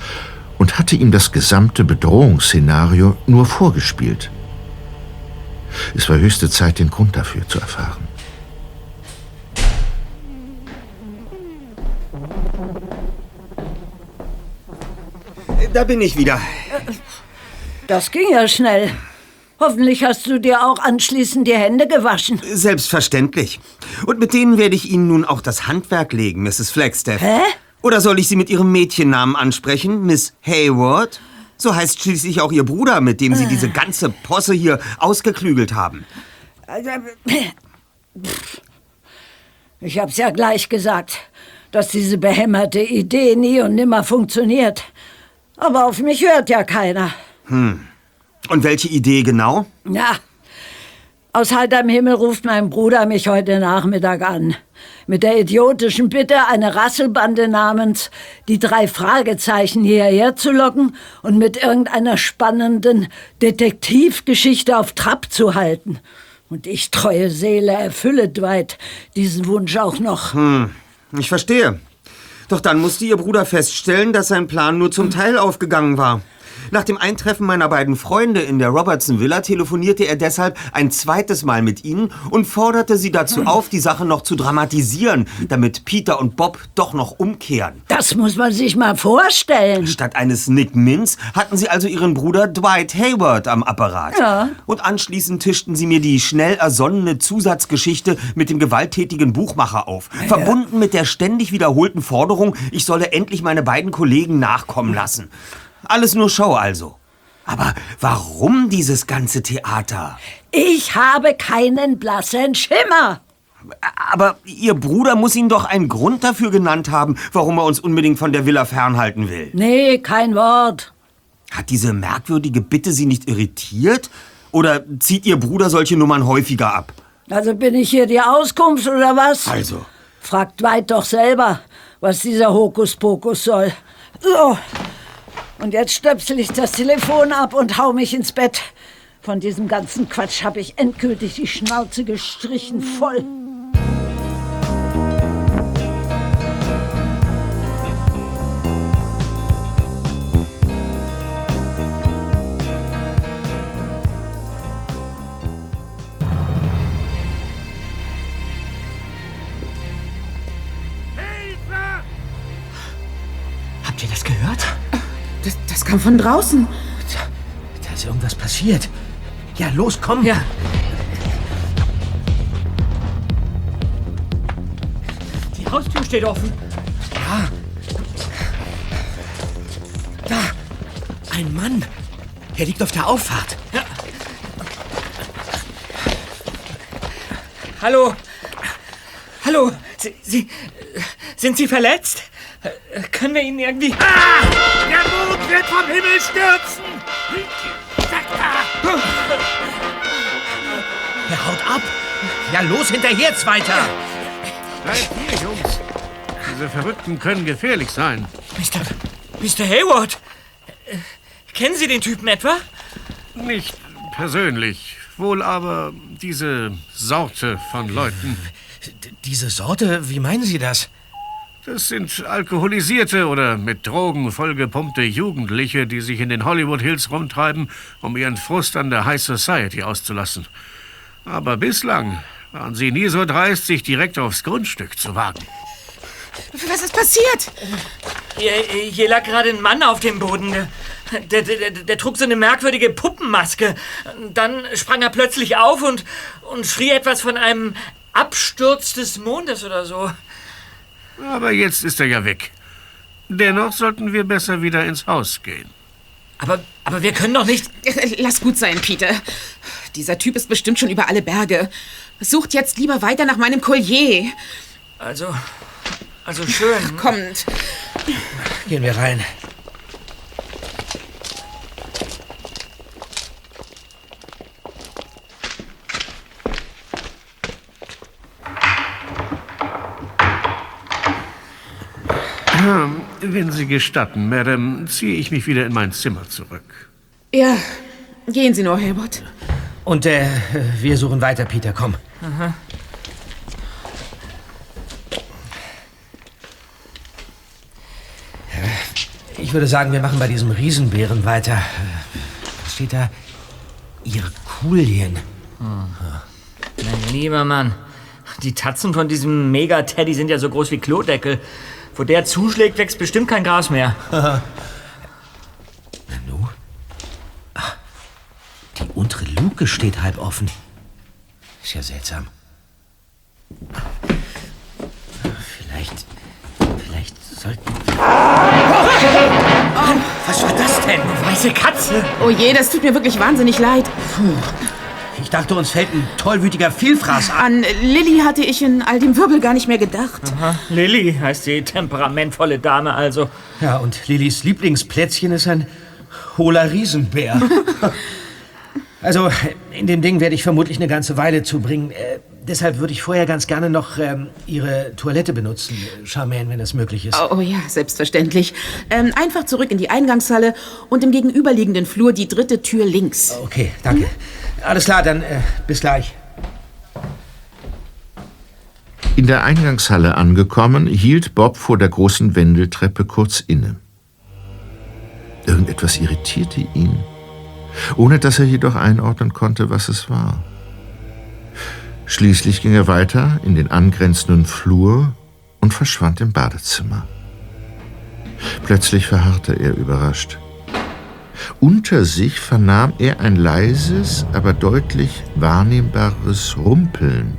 und hatte ihm das gesamte Bedrohungsszenario nur vorgespielt. Es war höchste Zeit, den Grund dafür zu erfahren. Da bin ich wieder. Das ging ja schnell. Hoffentlich hast du dir auch anschließend die Hände gewaschen. Selbstverständlich. Und mit denen werde ich Ihnen nun auch das Handwerk legen, Mrs. Flagstaff. Hä? Oder soll ich Sie mit Ihrem Mädchennamen ansprechen, Miss Hayward? So heißt schließlich auch Ihr Bruder, mit dem Sie diese ganze Posse hier ausgeklügelt haben. Ich hab's ja gleich gesagt, dass diese behämmerte Idee nie und nimmer funktioniert. Aber auf mich hört ja keiner. Und welche Idee genau? Ja, aus heiterem Himmel ruft mein Bruder mich heute Nachmittag an. Mit der idiotischen Bitte, eine Rasselbande namens die drei Fragezeichen hierher zu locken und mit irgendeiner spannenden Detektivgeschichte auf Trab zu halten. Und ich, treue Seele, erfülle Dwight diesen Wunsch auch noch. Ich verstehe. Doch dann musste Ihr Bruder feststellen, dass sein Plan nur zum Teil aufgegangen war. Nach dem Eintreffen meiner beiden Freunde in der Robertson Villa telefonierte er deshalb ein zweites Mal mit ihnen und forderte sie dazu auf, die Sache noch zu dramatisieren, damit Peter und Bob doch noch umkehren. Das muss man sich mal vorstellen. Statt eines Nick Mintz hatten sie also ihren Bruder Dwight Hayward am Apparat. Ja. Und anschließend tischten sie mir die schnell ersonnene Zusatzgeschichte mit dem gewalttätigen Buchmacher auf, verbunden mit der ständig wiederholten Forderung, ich solle endlich meine beiden Kollegen nachkommen lassen. Alles nur Show also. Aber warum dieses ganze Theater? Ich habe keinen blassen Schimmer. Aber Ihr Bruder muss Ihnen doch einen Grund dafür genannt haben, warum er uns unbedingt von der Villa fernhalten will. Nee, kein Wort. Hat diese merkwürdige Bitte Sie nicht irritiert? Oder zieht Ihr Bruder solche Nummern häufiger ab? Also bin ich hier die Auskunft oder was? Also. Fragt Dwight doch selber, was dieser Hokuspokus soll. So. Und jetzt stöpsel ich das Telefon ab und hau mich ins Bett. Von diesem ganzen Quatsch habe ich endgültig die Schnauze gestrichen voll. Das, kam von draußen. Da ist irgendwas passiert. Ja, los, komm. Ja. Die Haustür steht offen. Ja. Da. Ein Mann. Er liegt auf der Auffahrt. Hallo? Hallo? Sie, Sie, sind Sie verletzt? Äh, Können wir Ihnen irgendwie... Der Mond wird vom Himmel stürzen! Sag da! Er haut ab. Ja, los, hinterher, Zweiter. Bleibt hier, Jungs. Diese Verrückten können gefährlich sein. Mr. Mr. Hayward? Äh, Kennen Sie den Typen etwa? Nicht persönlich, wohl aber diese Sorte von Leuten. Diese Sorte, wie meinen Sie das? Das sind alkoholisierte oder mit Drogen vollgepumpte Jugendliche, die sich in den Hollywood Hills rumtreiben, um ihren Frust an der High Society auszulassen. Aber bislang waren sie nie so dreist, sich direkt aufs Grundstück zu wagen. Was ist passiert? Hier, hier lag gerade ein Mann auf dem Boden. Der, der, der, der trug so eine merkwürdige Puppenmaske. Dann sprang er plötzlich auf und, und schrie etwas von einem Absturz des Mondes oder so. Aber jetzt ist er ja weg. Dennoch sollten wir besser wieder ins Haus gehen. Aber, aber wir können doch nicht... Lass gut sein, Peter. Dieser Typ ist bestimmt schon über alle Berge. Sucht jetzt lieber weiter nach meinem Collier. Also, also schön. Kommt. Gehen wir rein. Wenn Sie gestatten, Madame, ziehe ich mich wieder in mein Zimmer zurück. Ja, gehen Sie nur, Hayward. Und äh, wir suchen weiter, Peter, komm. Aha. Ich würde sagen, wir machen bei diesem Riesenbären weiter. Was steht da? Irkulien. Mein lieber Mann. Die Tatzen von diesem Mega-Teddy sind ja so groß wie Klodeckel. Wo der zuschlägt, wächst bestimmt kein Gras mehr. Nanu? Ah, Die untere Luke steht halb offen. Ist ja seltsam. Vielleicht. Vielleicht sollten. Oh, was war das denn? Weiße Katze. Oh je, das tut mir wirklich wahnsinnig leid. Ich dachte, uns fällt ein tollwütiger Vielfraß an. An Lilly hatte ich in all dem Wirbel gar nicht mehr gedacht. Aha. Lilly heißt die temperamentvolle Dame also. Ja, und Lillys Lieblingsplätzchen ist ein hohler Riesenbär. also, in dem Ding werde ich vermutlich eine ganze Weile zubringen. Äh, deshalb würde ich vorher ganz gerne noch ähm, Ihre Toilette benutzen, Charmaine, wenn es möglich ist. Oh, oh ja, selbstverständlich. Ähm, einfach zurück in die Eingangshalle und im gegenüberliegenden Flur die dritte Tür links. Okay, danke. Alles klar, dann äh, bis gleich. In der Eingangshalle angekommen, hielt Bob vor der großen Wendeltreppe kurz inne. Irgendetwas irritierte ihn, ohne dass er jedoch einordnen konnte, was es war. Schließlich ging er weiter in den angrenzenden Flur und verschwand im Badezimmer. Plötzlich verharrte er überrascht. Unter sich vernahm er ein leises, aber deutlich wahrnehmbares Rumpeln.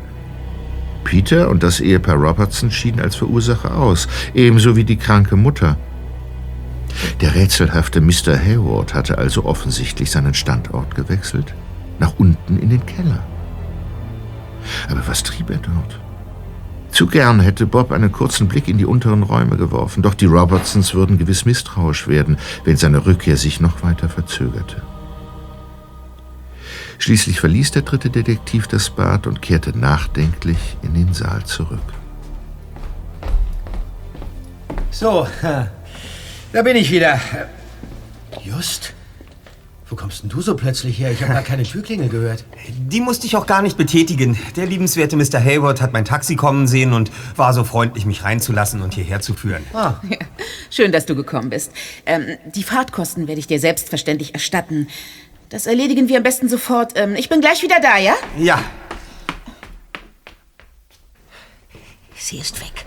Peter und das Ehepaar Robertson schieden als Verursacher aus, ebenso wie die kranke Mutter. Der rätselhafte Mr. Hayward hatte also offensichtlich seinen Standort gewechselt, nach unten in den Keller. Aber was trieb er dort? Zu gern hätte Bob einen kurzen Blick in die unteren Räume geworfen, doch die Robertsons würden gewiss misstrauisch werden, wenn seine Rückkehr sich noch weiter verzögerte. Schließlich verließ der dritte Detektiv das Bad und kehrte nachdenklich in den Saal zurück. So, da bin ich wieder. Just? Wo kommst denn du so plötzlich her? Ich habe gar keine Türklinge gehört. Die musste ich auch gar nicht betätigen. Der liebenswerte Mr. Hayward hat mein Taxi kommen sehen und war so freundlich, mich reinzulassen und hierher zu führen. Ah. Ja, schön, dass du gekommen bist. Ähm, die Fahrtkosten werde ich dir selbstverständlich erstatten. Das erledigen wir am besten sofort. Ähm, ich bin gleich wieder da, ja? Ja. Sie ist weg.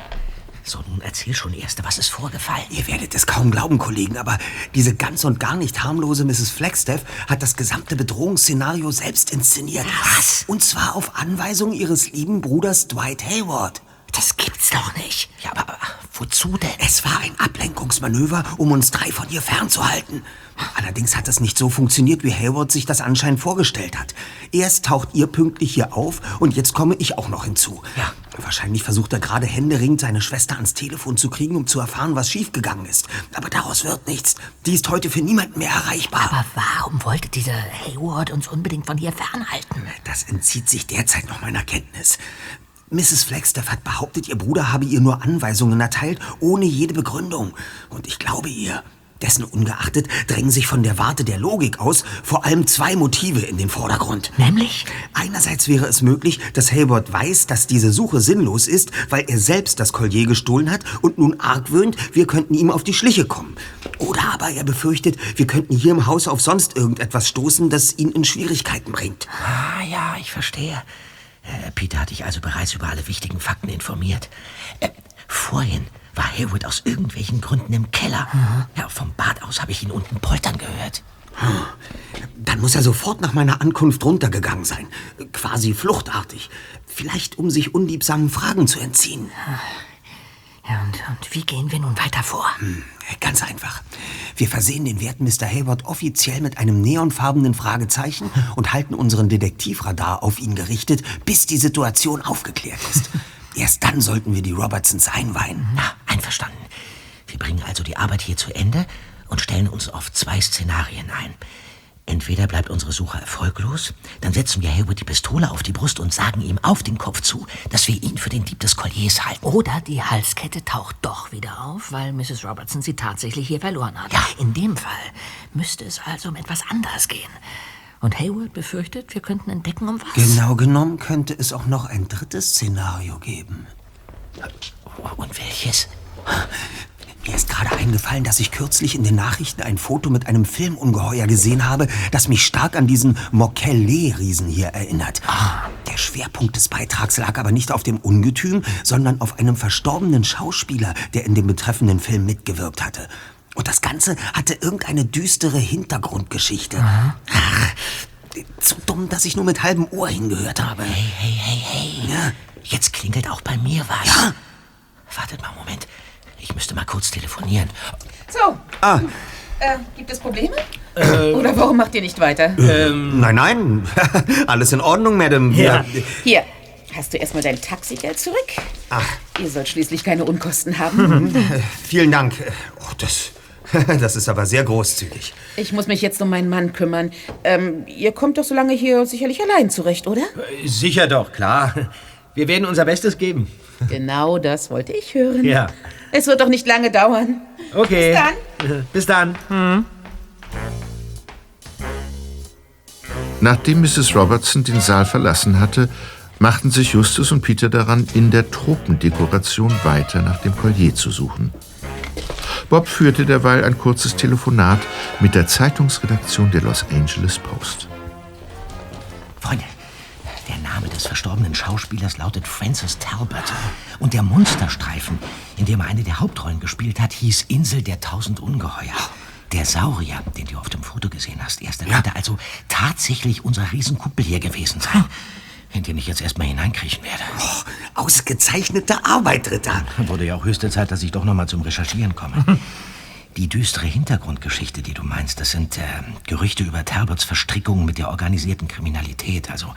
So, nun erzähl schon erst, was ist vorgefallen? Ihr werdet es kaum glauben, Kollegen, aber diese ganz und gar nicht harmlose Mrs. Flagstaff hat das gesamte Bedrohungsszenario selbst inszeniert. Was? Und zwar auf Anweisung ihres lieben Bruders Dwight Hayward. Das gibt's doch nicht. Ja, aber, aber wozu denn? Es war ein Ablenkungsmanöver, um uns drei von ihr fernzuhalten. Allerdings hat es nicht so funktioniert, wie Hayward sich das anscheinend vorgestellt hat. Erst taucht ihr pünktlich hier auf und jetzt komme ich auch noch hinzu. Ja. Wahrscheinlich versucht er gerade händeringend seine Schwester ans Telefon zu kriegen, um zu erfahren, was schiefgegangen ist. Aber daraus wird nichts. Die ist heute für niemanden mehr erreichbar. Aber warum wollte dieser Hayward uns unbedingt von hier fernhalten? Das entzieht sich derzeit noch meiner Kenntnis. Mrs. Flagstaff hat behauptet, ihr Bruder habe ihr nur Anweisungen erteilt, ohne jede Begründung. Und ich glaube ihr. Dessen ungeachtet drängen sich von der Warte der Logik aus vor allem zwei Motive in den Vordergrund. Nämlich? Einerseits wäre es möglich, dass Hayward weiß, dass diese Suche sinnlos ist, weil er selbst das Collier gestohlen hat und nun argwöhnt, wir könnten ihm auf die Schliche kommen. Oder aber er befürchtet, wir könnten hier im Haus auf sonst irgendetwas stoßen, das ihn in Schwierigkeiten bringt. Ah, ja, ich verstehe. Äh, Peter hat dich also bereits über alle wichtigen Fakten informiert. Äh, vorhin war Haywood aus irgendwelchen Gründen im Keller. Ja, vom Bad aus habe ich ihn unten poltern gehört. Dann muss er sofort nach meiner Ankunft runtergegangen sein. Quasi fluchtartig. Vielleicht, um sich unliebsamen Fragen zu entziehen. Ja, und, und wie gehen wir nun weiter vor? Hm, ganz einfach. Wir versehen den werten Mr. Hayward offiziell mit einem neonfarbenen Fragezeichen und halten unseren Detektivradar auf ihn gerichtet, bis die Situation aufgeklärt ist. Erst dann sollten wir die Robertsons einweihen. Na, einverstanden. Wir bringen also die Arbeit hier zu Ende und stellen uns auf zwei Szenarien ein. Entweder bleibt unsere Suche erfolglos, dann setzen wir Hayward die Pistole auf die Brust und sagen ihm auf den Kopf zu, dass wir ihn für den Dieb des Colliers halten. Oder die Halskette taucht doch wieder auf, weil Mrs. Robertson sie tatsächlich hier verloren hat. Ja. In dem Fall müsste es also um etwas anderes gehen. Und Hayward befürchtet, wir könnten entdecken, um was. Genau genommen könnte es auch noch ein drittes Szenario geben. Und welches? Mir ist gerade eingefallen, dass ich kürzlich in den Nachrichten ein Foto mit einem Filmungeheuer gesehen habe, das mich stark an diesen Mokele-Riesen hier erinnert. Der Schwerpunkt des Beitrags lag aber nicht auf dem Ungetüm, sondern auf einem verstorbenen Schauspieler, der in dem betreffenden Film mitgewirkt hatte. Und das Ganze hatte irgendeine düstere Hintergrundgeschichte. Ach, zu dumm, dass ich nur mit halbem Ohr hingehört habe. Hey, hey, hey, hey. Ja. Jetzt klingelt auch bei mir was. Ja. Wartet mal einen Moment. Ich müsste mal kurz telefonieren. So. Ah. Äh, gibt es Probleme? Oder warum macht ihr nicht weiter? Nein, nein. Alles in Ordnung, Madame. Ja. Hier, hast du erstmal dein Taxigeld zurück? Ach, Ihr sollt schließlich keine Unkosten haben. vielen Dank. Oh, das, das ist aber sehr großzügig. Ich muss mich jetzt um meinen Mann kümmern. Ähm, ihr kommt doch so lange hier sicherlich allein zurecht, oder? Sicher doch, klar. Wir werden unser Bestes geben. Genau das wollte ich hören. Ja. Es wird doch nicht lange dauern. Okay. Bis dann. Bis dann. Nachdem Mrs. Robertson den Saal verlassen hatte, machten sich Justus und Peter daran, in der Tropendekoration weiter nach dem Collier zu suchen. Bob führte derweil ein kurzes Telefonat mit der Zeitungsredaktion der Los Angeles Post. Freunde, der Name des verstorbenen Schauspielers lautet Francis Talbot. Und der Monsterstreifen, in dem er eine der Hauptrollen gespielt hat, hieß Insel der tausend Ungeheuer. Der Saurier, den du auf dem Foto gesehen hast, erster könnte also tatsächlich unser Riesenkumpel hier gewesen sein. In den ich jetzt erstmal hineinkriechen werde. Oh, ausgezeichnete Arbeit, Ritter. Wurde ja auch höchste Zeit, dass ich doch noch mal zum Recherchieren komme. Die düstere Hintergrundgeschichte, die du meinst, das sind äh, Gerüchte über Talbots Verstrickungen mit der organisierten Kriminalität, also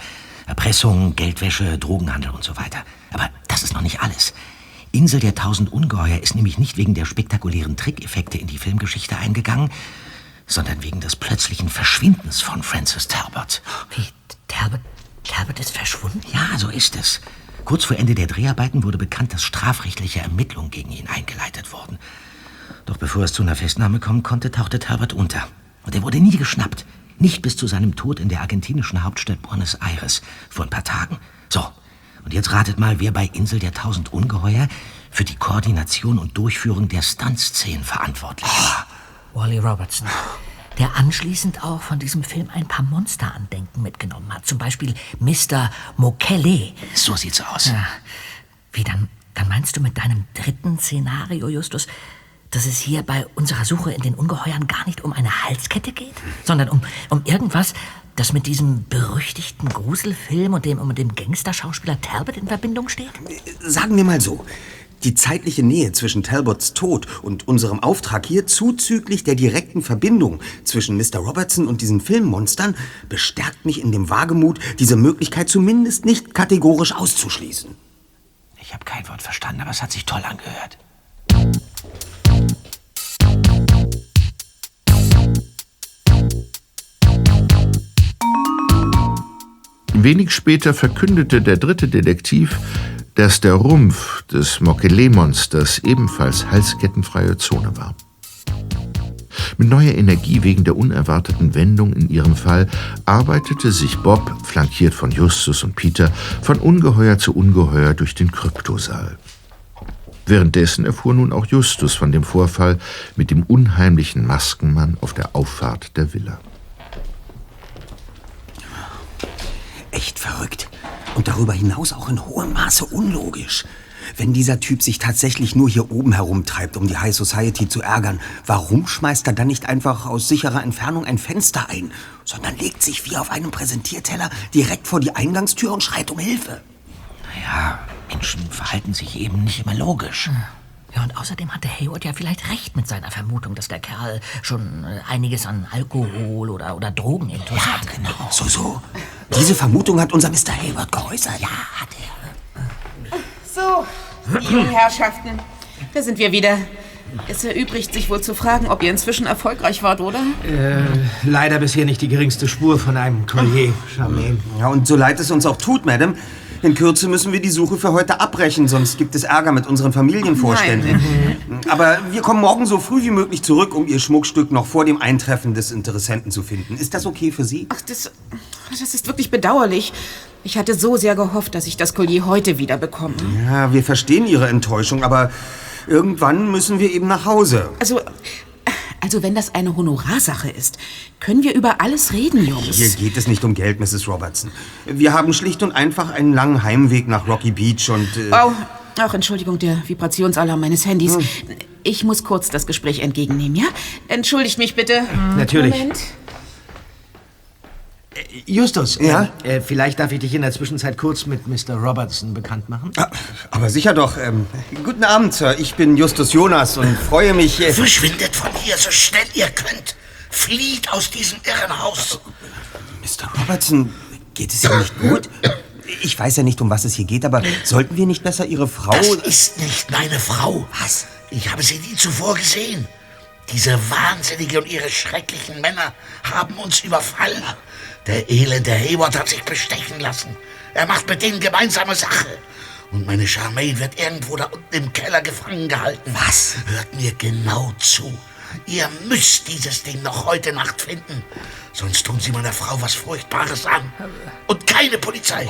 Erpressung, Geldwäsche, Drogenhandel und so weiter. Aber das ist noch nicht alles. Insel der tausend Ungeheuer ist nämlich nicht wegen der spektakulären Trickeffekte in die Filmgeschichte eingegangen, sondern wegen des plötzlichen Verschwindens von Francis Talbot. Wie? Talbot, Talbot ist verschwunden? Ja, so ist es. Kurz vor Ende der Dreharbeiten wurde bekannt, dass strafrechtliche Ermittlungen gegen ihn eingeleitet wurden. Doch bevor es zu einer Festnahme kommen konnte, tauchte Talbot unter. Und er wurde nie geschnappt. Nicht bis zu seinem Tod in der argentinischen Hauptstadt Buenos Aires vor ein paar Tagen. So, und jetzt ratet mal, wer bei Insel der Tausend Ungeheuer für die Koordination und Durchführung der Stuntszenen verantwortlich war. Wally Robertson. Der anschließend auch von diesem Film ein paar Monsterandenken mitgenommen hat. Zum Beispiel Mr. Mokele. So sieht's aus. Ja. Wie, dann, dann meinst du mit deinem dritten Szenario, Justus, dass es hier bei unserer Suche in den Ungeheuern gar nicht um eine Halskette geht, sondern um, um irgendwas, das mit diesem berüchtigten Gruselfilm und dem, und dem Gangsterschauspieler Talbot in Verbindung steht? Sagen wir mal so. Die zeitliche Nähe zwischen Talbots Tod und unserem Auftrag hier, zuzüglich der direkten Verbindung zwischen Mr. Robertson und diesen Filmmonstern, bestärkt mich in dem Wagemut, diese Möglichkeit zumindest nicht kategorisch auszuschließen. Ich habe kein Wort verstanden, aber es hat sich toll angehört. Wenig später verkündete der dritte Detektiv, dass der Rumpf des Mokele-Monsters ebenfalls halskettenfreie Zone war. Mit neuer Energie wegen der unerwarteten Wendung in ihrem Fall arbeitete sich Bob, flankiert von Justus und Peter, von Ungeheuer zu Ungeheuer durch den Kryptosaal. Währenddessen erfuhr nun auch Justus von dem Vorfall mit dem unheimlichen Maskenmann auf der Auffahrt der Villa. Echt verrückt. Und darüber hinaus auch in hohem Maße unlogisch. Wenn dieser Typ sich tatsächlich nur hier oben herumtreibt, um die High Society zu ärgern, warum schmeißt er dann nicht einfach aus sicherer Entfernung ein Fenster ein, sondern legt sich wie auf einem Präsentierteller direkt vor die Eingangstür und schreit um Hilfe? Naja, Menschen verhalten sich eben nicht immer logisch. Ja, und außerdem hatte Hayward ja vielleicht recht mit seiner Vermutung, dass der Kerl schon äh, einiges an Alkohol oder, oder Drogen intus Ja, hat. genau. So, so. Diese Vermutung hat unser Mr. Hayward geäußert. Ja, hat er. So, die jungen Herrschaften, da sind wir wieder. Es erübrigt sich wohl zu fragen, ob ihr inzwischen erfolgreich wart, oder? Äh, leider bisher nicht die geringste Spur von einem Collier, Charmaine. Ja, und so leid es uns auch tut, Madame, in Kürze müssen wir die Suche für heute abbrechen, sonst gibt es Ärger mit unseren Familienvorständen. Aber wir kommen morgen so früh wie möglich zurück, um Ihr Schmuckstück noch vor dem Eintreffen des Interessenten zu finden. Ist das okay für Sie? Ach, das, das ist wirklich bedauerlich. Ich hatte so sehr gehofft, dass ich das Collier heute wieder bekomme. Ja, wir verstehen Ihre Enttäuschung, aber irgendwann müssen wir eben nach Hause. Also, also wenn das eine Honorarsache ist, können wir über alles reden, Jungs. Hier geht es nicht um Geld, Mrs. Robertson. Wir haben schlicht und einfach einen langen Heimweg nach Rocky Beach und... Äh, Oh, ach, Entschuldigung, der Vibrationsalarm meines Handys. Ich muss kurz das Gespräch entgegennehmen, ja? Entschuldigt mich bitte. Natürlich. Moment. Justus, Ja? äh, äh, vielleicht darf ich dich in der Zwischenzeit kurz mit Mr. Robertson bekannt machen. Ah, Aber sicher doch. Ähm, guten Abend, Sir. Ich bin Justus Jonas und freue mich... Äh, Verschwindet von hier so schnell ihr könnt. Flieht aus diesem Irrenhaus. Mr. Robertson, geht es Ihnen nicht gut? Ich weiß ja nicht, um was es hier geht, aber sollten wir nicht besser Ihre Frau... Das ist nicht meine Frau. Was? Ich habe sie nie zuvor gesehen. Diese Wahnsinnige und ihre schrecklichen Männer haben uns überfallen. Der elende Hayward hat sich bestechen lassen. Er macht mit denen gemeinsame Sache. Und meine Charmaine wird irgendwo da unten im Keller gefangen gehalten. Was? Hört mir genau zu. Ihr müsst dieses Ding noch heute Nacht finden. Sonst tun sie meiner Frau was Furchtbares an. Und keine Polizei.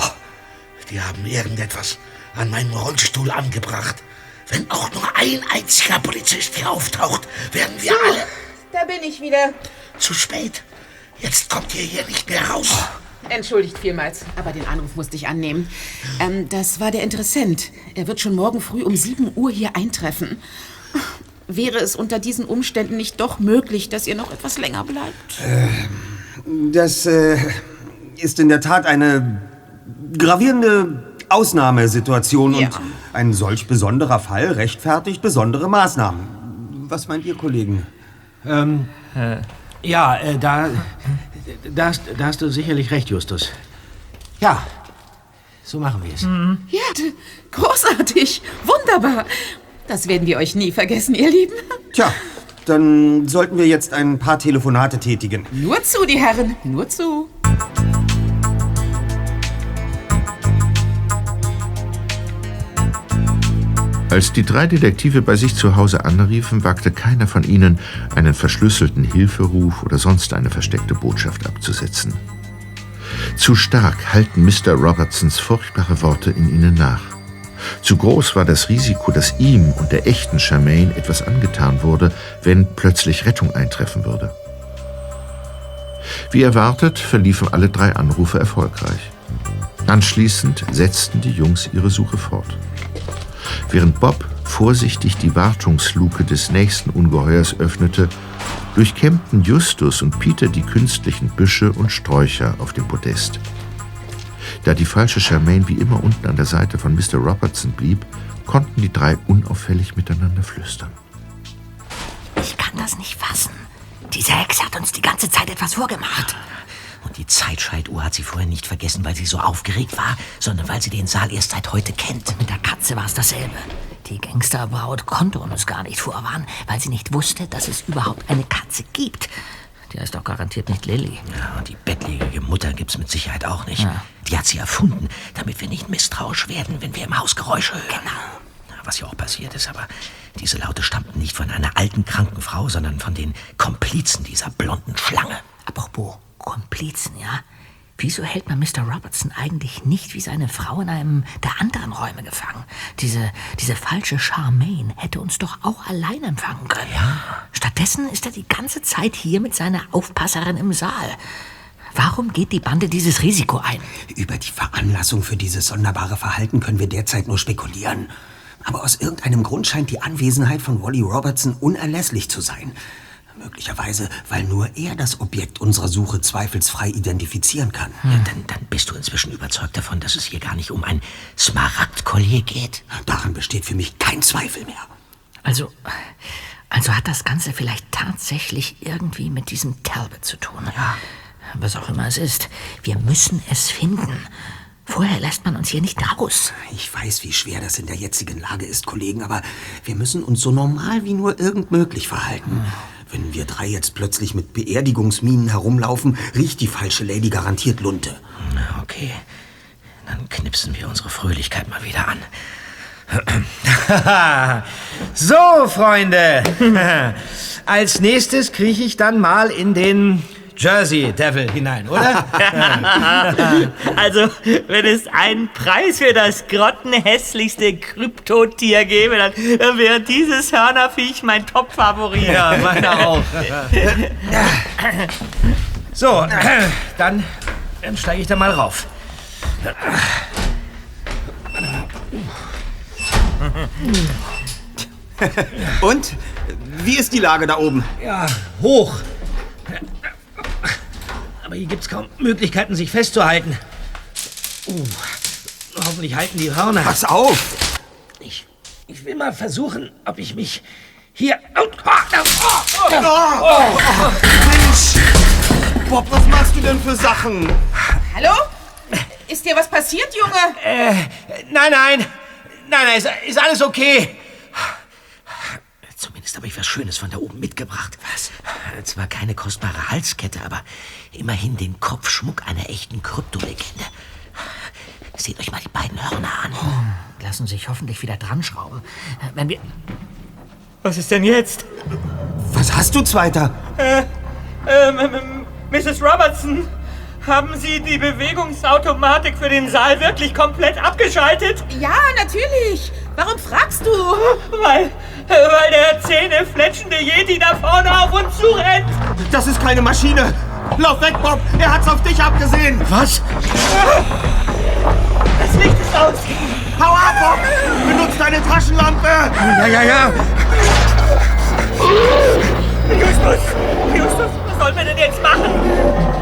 Die haben irgendetwas an meinem Rollstuhl angebracht. Wenn auch nur ein einziger Polizist hier auftaucht, werden wir alle... Da bin ich wieder. Zu spät. Jetzt kommt ihr hier nicht mehr raus. Entschuldigt vielmals, aber den Anruf musste ich annehmen. Ähm, das war der Interessent. Er wird schon morgen früh um 7 Uhr hier eintreffen. Wäre es unter diesen Umständen nicht doch möglich, dass ihr noch etwas länger bleibt? Das äh, ist in der Tat eine gravierende Ausnahmesituation Ja. und ein solch besonderer Fall rechtfertigt besondere Maßnahmen. Was meint ihr, Kollegen? Ähm, ja, äh, da, da, hast, da hast du sicherlich recht, Justus. Ja, so machen wir es. Ja, d- großartig. Wunderbar. Das werden wir euch nie vergessen, ihr Lieben. Tja, dann sollten wir jetzt ein paar Telefonate tätigen. Nur zu, die Herren. Nur zu. Als die drei Detektive bei sich zu Hause anriefen, wagte keiner von ihnen, einen verschlüsselten Hilferuf oder sonst eine versteckte Botschaft abzusetzen. Zu stark halten Mr. Robertsons furchtbare Worte in ihnen nach. Zu groß war das Risiko, dass ihm und der echten Charmaine etwas angetan wurde, wenn plötzlich Rettung eintreffen würde. Wie erwartet verliefen alle drei Anrufe erfolgreich. Anschließend setzten die Jungs ihre Suche fort. Während Bob vorsichtig die Wartungsluke des nächsten Ungeheuers öffnete, durchkämmten Justus und Peter die künstlichen Büsche und Sträucher auf dem Podest. Da die falsche Charmaine wie immer unten an der Seite von Mr. Robertson blieb, konnten die drei unauffällig miteinander flüstern. Ich kann das nicht fassen. Diese Hexe hat uns die ganze Zeit etwas vorgemacht. Und die Zeitschaltuhr hat sie vorher nicht vergessen, weil sie so aufgeregt war, sondern weil sie den Saal erst seit heute kennt. Mit der Katze war es dasselbe. Die Gangsterbraut konnte uns gar nicht vorwarnen, weil sie nicht wusste, dass es überhaupt eine Katze gibt. Die heißt doch garantiert nicht Lilly. Ja, und die bettlägerige Mutter gibt's mit Sicherheit auch nicht. Ja. Die hat sie erfunden, damit wir nicht misstrauisch werden, wenn wir im Haus Geräusche hören. Genau. Was ja auch passiert ist, aber diese Laute stammten nicht von einer alten, kranken Frau, sondern von den Komplizen dieser blonden Schlange. Apropos Komplizen, ja? Wieso hält man Mr. Robertson eigentlich nicht wie seine Frau in einem der anderen Räume gefangen? Diese, diese falsche Charmaine hätte uns doch auch allein empfangen können. Ja. Stattdessen ist er die ganze Zeit hier mit seiner Aufpasserin im Saal. Warum geht die Bande dieses Risiko ein? Über die Veranlassung für dieses sonderbare Verhalten können wir derzeit nur spekulieren. Aber aus irgendeinem Grund scheint die Anwesenheit von Wally Robertson unerlässlich zu sein. Möglicherweise, weil nur er das Objekt unserer Suche zweifelsfrei identifizieren kann. Ja, dann, dann bist du inzwischen überzeugt davon, dass es hier gar nicht um ein Smaragdkollier geht. Daran besteht für mich kein Zweifel mehr. Also, also hat das Ganze vielleicht tatsächlich irgendwie mit diesem Talbot zu tun. Ja. Was auch immer es ist. Wir müssen es finden. Vorher lässt man uns hier nicht raus. Ich weiß, wie schwer das in der jetzigen Lage ist, Kollegen, aber wir müssen uns so normal wie nur irgend möglich verhalten. Wenn wir drei jetzt plötzlich mit Beerdigungsminen herumlaufen, riecht die falsche Lady garantiert Lunte. Na, okay. Dann knipsen wir unsere Fröhlichkeit mal wieder an. so, Freunde. Als nächstes krieche ich dann mal in den Jersey Devil hinein, oder? also, wenn es einen Preis für das grottenhässlichste Kryptotier gäbe, dann, dann wäre dieses Hörnerviech mein Top-Favorit. Ja, meiner auch. so, dann, dann steige ich da mal rauf. Und? Wie ist die Lage da oben? Ja, hoch. Aber hier gibt's kaum Möglichkeiten, sich festzuhalten. Uh, hoffentlich halten die Hörner. Pass auf! Ich, ich will mal versuchen, ob ich mich hier. Oh, oh, oh, Oh, Mensch! Bob, was machst du denn für Sachen? Hallo? Ist dir was passiert, Junge? Äh, nein, nein. Nein, nein, ist, ist alles okay. Zumindest habe ich was Schönes von da oben mitgebracht. Was? Zwar keine kostbare Halskette, aber immerhin den Kopfschmuck einer echten Kryptolegende. Seht euch mal die beiden Hörner an. Lassen sich hoffentlich wieder dran schrauben. Wenn wir. Was ist denn jetzt? Was hast du, Zweiter? Äh, ähm, ähm, Mrs. Robertson, haben Sie die Bewegungsautomatik für den Saal wirklich komplett abgeschaltet? Ja, natürlich. Warum fragst du? Weil, weil der zähnefletschende Yeti da vorne auf uns zurennt. Das ist keine Maschine. Lauf weg, Bob. Er hat's auf dich abgesehen. Was? Das Licht ist aus. Hau ab, Bob. Benutz deine Taschenlampe. Ja, ja, ja. Justus, Justus, sollen wir denn jetzt machen?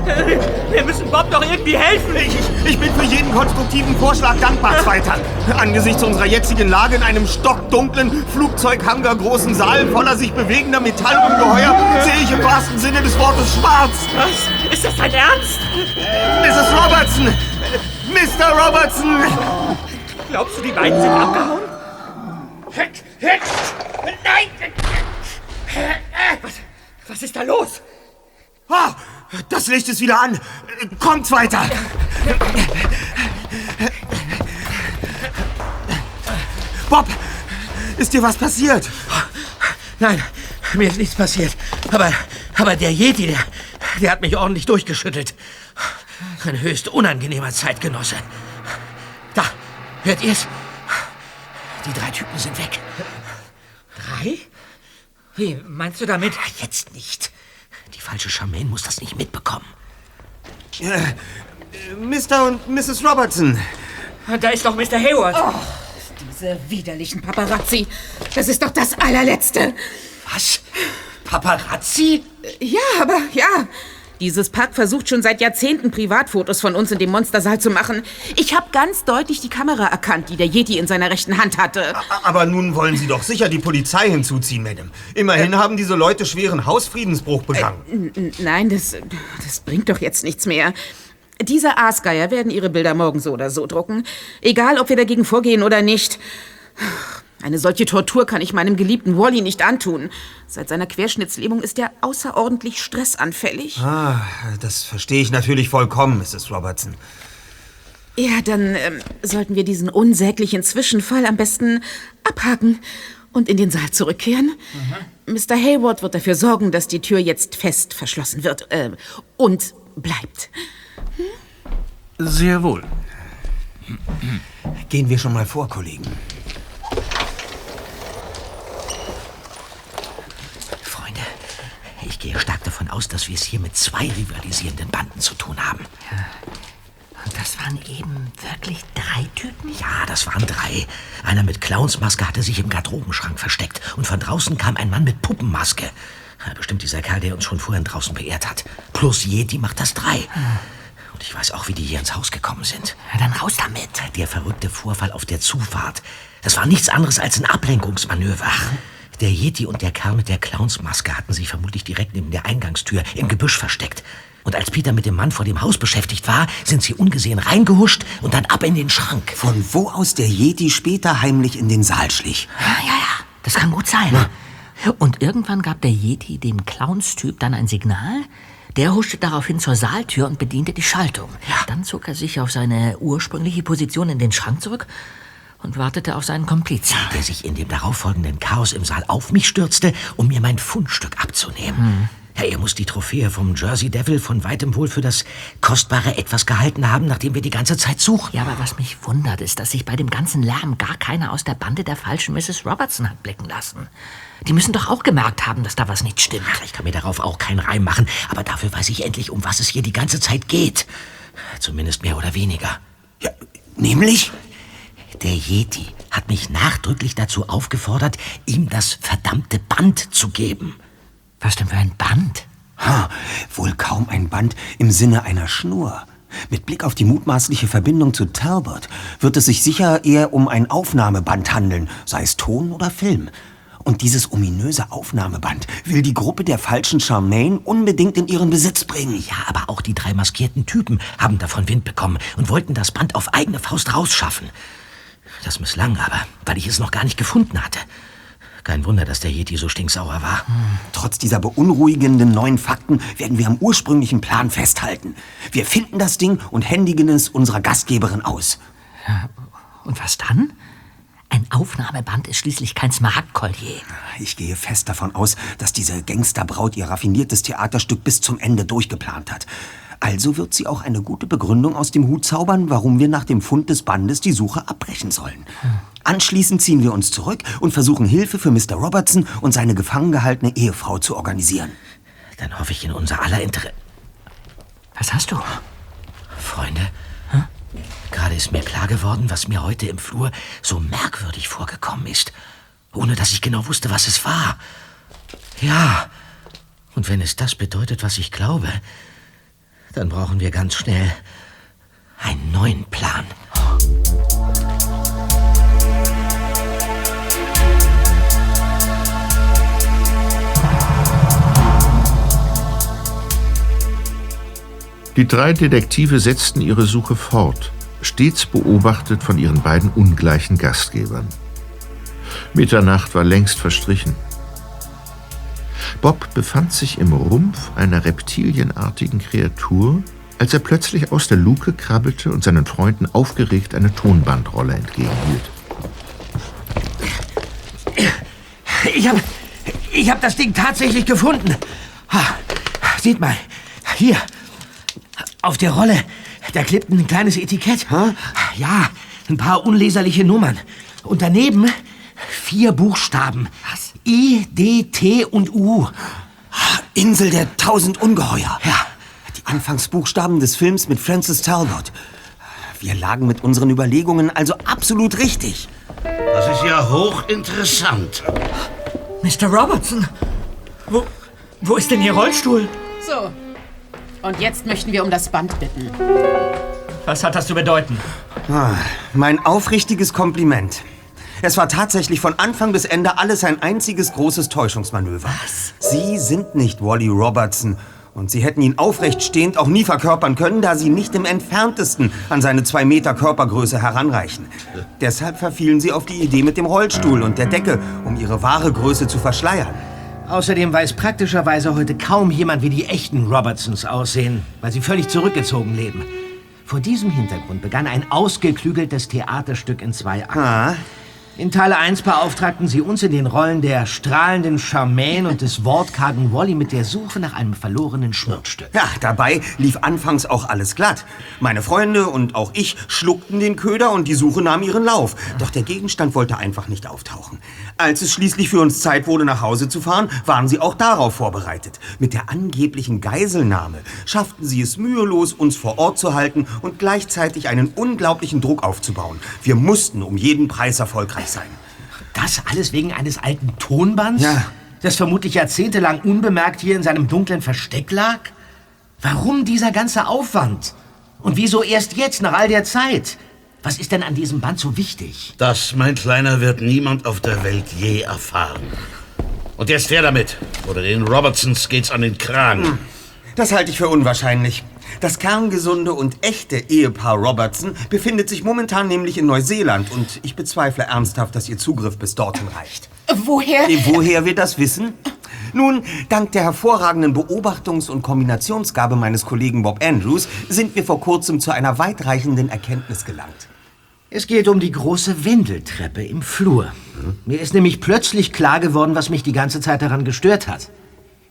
Wir müssen Bob doch irgendwie helfen. Ich, ich bin für jeden konstruktiven Vorschlag dankbar, Zweiter. Angesichts unserer jetzigen Lage in einem stockdunklen, Flugzeughangar großen Saal voller sich bewegender Metallungeheuer sehe ich im wahrsten Sinne des Wortes schwarz. Was? Ist das dein Ernst? Mrs. Robertson! Mr. Robertson! Glaubst du, die beiden sind abgehauen? Nein! Was, was ist da los? Ah, das Licht ist wieder an. Kommt weiter. Bob, ist dir was passiert? Nein, mir ist nichts passiert. Aber, aber der Yeti, der, der hat mich ordentlich durchgeschüttelt. Ein höchst unangenehmer Zeitgenosse. Da, hört ihr's? Die drei Typen sind weg. Drei? Wie, meinst du damit? Jetzt nicht. Die falsche Charmaine muss das nicht mitbekommen. Äh, Mr. und Mrs. Robertson. Da ist doch Mr. Hayward. Oh, diese widerlichen Paparazzi. Das ist doch das allerletzte. Was? Paparazzi? Ja, aber ja. Dieses Pack versucht schon seit Jahrzehnten Privatfotos von uns in dem Monstersaal zu machen. Ich habe ganz deutlich die Kamera erkannt, die der Yeti in seiner rechten Hand hatte. Aber nun wollen Sie doch sicher die Polizei hinzuziehen, Madame. Immerhin haben diese Leute schweren Hausfriedensbruch begangen. N- n- Nein, das, das bringt doch jetzt nichts mehr. Diese Aasgeier werden ihre Bilder morgen so oder so drucken. Egal, ob wir dagegen vorgehen oder nicht. Eine solche Tortur kann ich meinem geliebten Wally nicht antun. Seit seiner Querschnittslähmung ist er außerordentlich stressanfällig. Ah, das verstehe ich natürlich vollkommen, Mrs. Robertson. Ja, dann ähm, sollten wir diesen unsäglichen Zwischenfall am besten abhaken und in den Saal zurückkehren. Mr. Hayward wird dafür sorgen, dass die Tür jetzt fest verschlossen wird äh, und bleibt. Sehr wohl. Gehen wir schon mal vor, Kollegen. Ich gehe stark davon aus, dass wir es hier mit zwei rivalisierenden Banden zu tun haben. Und das waren eben wirklich drei Typen? Ja, das waren drei. Einer mit Clownsmaske hatte sich im Garderobenschrank versteckt. Und von draußen kam ein Mann mit Puppenmaske. Ja, Bestimmt dieser Kerl, der uns schon vorhin draußen beehrt hat. Plus Yeti macht das drei. Und ich weiß auch, wie die hier ins Haus gekommen sind. Na, dann raus damit. Der verrückte Vorfall auf der Zufahrt. Das war nichts anderes als ein Ablenkungsmanöver. Der Yeti und der Kerl mit der Clownsmaske hatten sich vermutlich direkt neben der Eingangstür im Gebüsch versteckt. Und als Peter mit dem Mann vor dem Haus beschäftigt war, sind sie ungesehen reingehuscht und dann ab in den Schrank. Von wo aus der Yeti später heimlich in den Saal schlich. Ja, ja, ja. Das kann gut sein. Und irgendwann gab der Yeti dem Clownstyp dann ein Signal. Der huschte daraufhin zur Saaltür und bediente die Schaltung. Dann zog er sich auf seine ursprüngliche Position in den Schrank zurück und wartete auf seinen Komplizen. Der sich in dem darauffolgenden Chaos im Saal auf mich stürzte, um mir mein Fundstück abzunehmen. Ja, er muss die Trophäe vom Jersey Devil von weitem wohl für das kostbare Etwas gehalten haben, nachdem wir die ganze Zeit suchen. Ja, aber was mich wundert, ist, dass sich bei dem ganzen Lärm gar keiner aus der Bande der falschen Mrs. Robertson hat blicken lassen. Die müssen doch auch gemerkt haben, dass da was nicht stimmt. Ich kann mir darauf auch keinen Reim machen, aber dafür weiß ich endlich, um was es hier die ganze Zeit geht. Zumindest mehr oder weniger. Ja, nämlich? Der Yeti hat mich nachdrücklich dazu aufgefordert, ihm das verdammte Band zu geben. Was denn für ein Band? Ha, wohl kaum ein Band im Sinne einer Schnur. Mit Blick auf die mutmaßliche Verbindung zu Talbot wird es sich sicher eher um ein Aufnahmeband handeln, sei es Ton oder Film. Und dieses ominöse Aufnahmeband will die Gruppe der falschen Charmaine unbedingt in ihren Besitz bringen. Ja, aber auch die drei maskierten Typen haben davon Wind bekommen und wollten das Band auf eigene Faust rausschaffen. Das misslang aber, weil ich es noch gar nicht gefunden hatte. Kein Wunder, dass der Yeti so stinksauer war. Trotz dieser beunruhigenden neuen Fakten werden wir am ursprünglichen Plan festhalten. Wir finden das Ding und händigen es unserer Gastgeberin aus. Ja, und was dann? Ein Aufnahmeband ist schließlich kein Smaragdkollier. Ich gehe fest davon aus, dass diese Gangsterbraut ihr raffiniertes Theaterstück bis zum Ende durchgeplant hat. Also wird sie auch eine gute Begründung aus dem Hut zaubern, warum wir nach dem Fund des Bandes die Suche abbrechen sollen. Anschließend ziehen wir uns zurück und versuchen Hilfe für Mr. Robertson und seine gefangen gehaltene Ehefrau zu organisieren. Dann hoffe ich in unser aller Interesse. Was hast du? Freunde, gerade ist mir klar geworden, was mir heute im Flur so merkwürdig vorgekommen ist, ohne dass ich genau wusste, was es war. Ja, und wenn es das bedeutet, was ich glaube, dann brauchen wir ganz schnell einen neuen Plan. Die drei Detektive setzten ihre Suche fort, stets beobachtet von ihren beiden ungleichen Gastgebern. Mitternacht war längst verstrichen. Bob befand sich im Rumpf einer reptilienartigen Kreatur, als er plötzlich aus der Luke krabbelte und seinen Freunden aufgeregt eine Tonbandrolle entgegenhielt. Ich habe ich hab das Ding tatsächlich gefunden. Ha, Seht mal, hier, auf der Rolle, da klebt ein kleines Etikett. Ja, ein paar unleserliche Nummern. Und daneben vier Buchstaben. I, D, T und U. Insel der tausend Ungeheuer. Ja. Die Anfangsbuchstaben des Films mit Francis Talbot. Wir lagen mit unseren Überlegungen also absolut richtig. Das ist ja hochinteressant. Mr. Robertson, wo, wo ist denn Ihr Rollstuhl? So. Und jetzt möchten wir um das Band bitten. Was hat das zu bedeuten? Ah, mein aufrichtiges Kompliment. Es war tatsächlich von Anfang bis Ende alles ein einziges großes Täuschungsmanöver. Was? Sie sind nicht Wally Robertson. Und Sie hätten ihn aufrecht stehend auch nie verkörpern können, da Sie nicht im entferntesten an seine zwei Meter Körpergröße heranreichen. Deshalb verfielen Sie auf die Idee mit dem Rollstuhl und der Decke, um Ihre wahre Größe zu verschleiern. Außerdem weiß praktischerweise heute kaum jemand, wie die echten Robertsons aussehen, weil sie völlig zurückgezogen leben. Vor diesem Hintergrund begann ein ausgeklügeltes Theaterstück in zwei Akten. In Teil 1 beauftragten sie uns in den Rollen der strahlenden Charmaine und des wortkargen Wally mit der Suche nach einem verlorenen Schmuckstück. Ja, dabei lief anfangs auch alles glatt. Meine Freunde und auch ich schluckten den Köder und die Suche nahm ihren Lauf. Doch der Gegenstand wollte einfach nicht auftauchen. Als es schließlich für uns Zeit wurde, nach Hause zu fahren, waren sie auch darauf vorbereitet. Mit der angeblichen Geiselnahme schafften sie es mühelos, uns vor Ort zu halten und gleichzeitig einen unglaublichen Druck aufzubauen. Wir mussten um jeden Preis erfolgreich sein. Das alles wegen eines alten Tonbands? Ja. Das vermutlich jahrzehntelang unbemerkt hier in seinem dunklen Versteck lag? Warum dieser ganze Aufwand? Und wieso erst jetzt, nach all der Zeit? Was ist denn an diesem Band so wichtig? Das, mein Kleiner, wird niemand auf der Welt je erfahren. Und jetzt her damit. Oder den Robertsons geht's an den Kragen. Das halte ich für unwahrscheinlich. Das kerngesunde und echte Ehepaar Robertson befindet sich momentan nämlich in Neuseeland und ich bezweifle ernsthaft, dass ihr Zugriff bis dorthin reicht. Woher? Äh, Woher wir das wissen? Nun, dank der hervorragenden Beobachtungs- und Kombinationsgabe meines Kollegen Bob Andrews sind wir vor kurzem zu einer weitreichenden Erkenntnis gelangt. Es geht um die große Wendeltreppe im Flur. Mir ist nämlich plötzlich klar geworden, was mich die ganze Zeit daran gestört hat.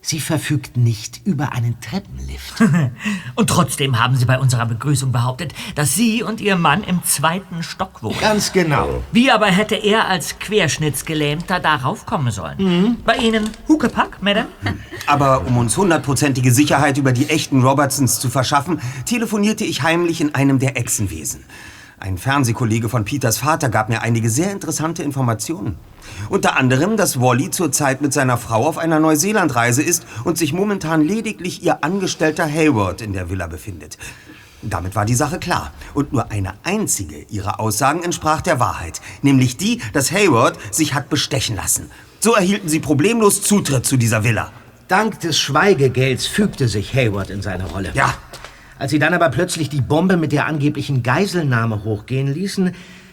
Sie verfügt nicht über einen Treppenlift. Und trotzdem haben Sie bei unserer Begrüßung behauptet, dass Sie und Ihr Mann im zweiten Stock wohnen. Ganz genau. Wie aber hätte er als Querschnittsgelähmter darauf kommen sollen? Mhm. Bei Ihnen Huckepack, Madame? Aber um uns hundertprozentige Sicherheit über die echten Robertsons zu verschaffen, telefonierte ich heimlich in einem der Echsenwesen. Ein Fernsehkollege von Peters Vater gab mir einige sehr interessante Informationen. Unter anderem, dass Wally zurzeit mit seiner Frau auf einer Neuseelandreise ist und sich momentan lediglich ihr Angestellter Hayward in der Villa befindet. Damit war die Sache klar. Und nur eine einzige ihrer Aussagen entsprach der Wahrheit. Nämlich die, dass Hayward sich hat bestechen lassen. So erhielten sie problemlos Zutritt zu dieser Villa. Dank des Schweigegelds fügte sich Hayward in seine Rolle. Ja. Als sie dann aber plötzlich die Bombe mit der angeblichen Geiselnahme hochgehen ließen,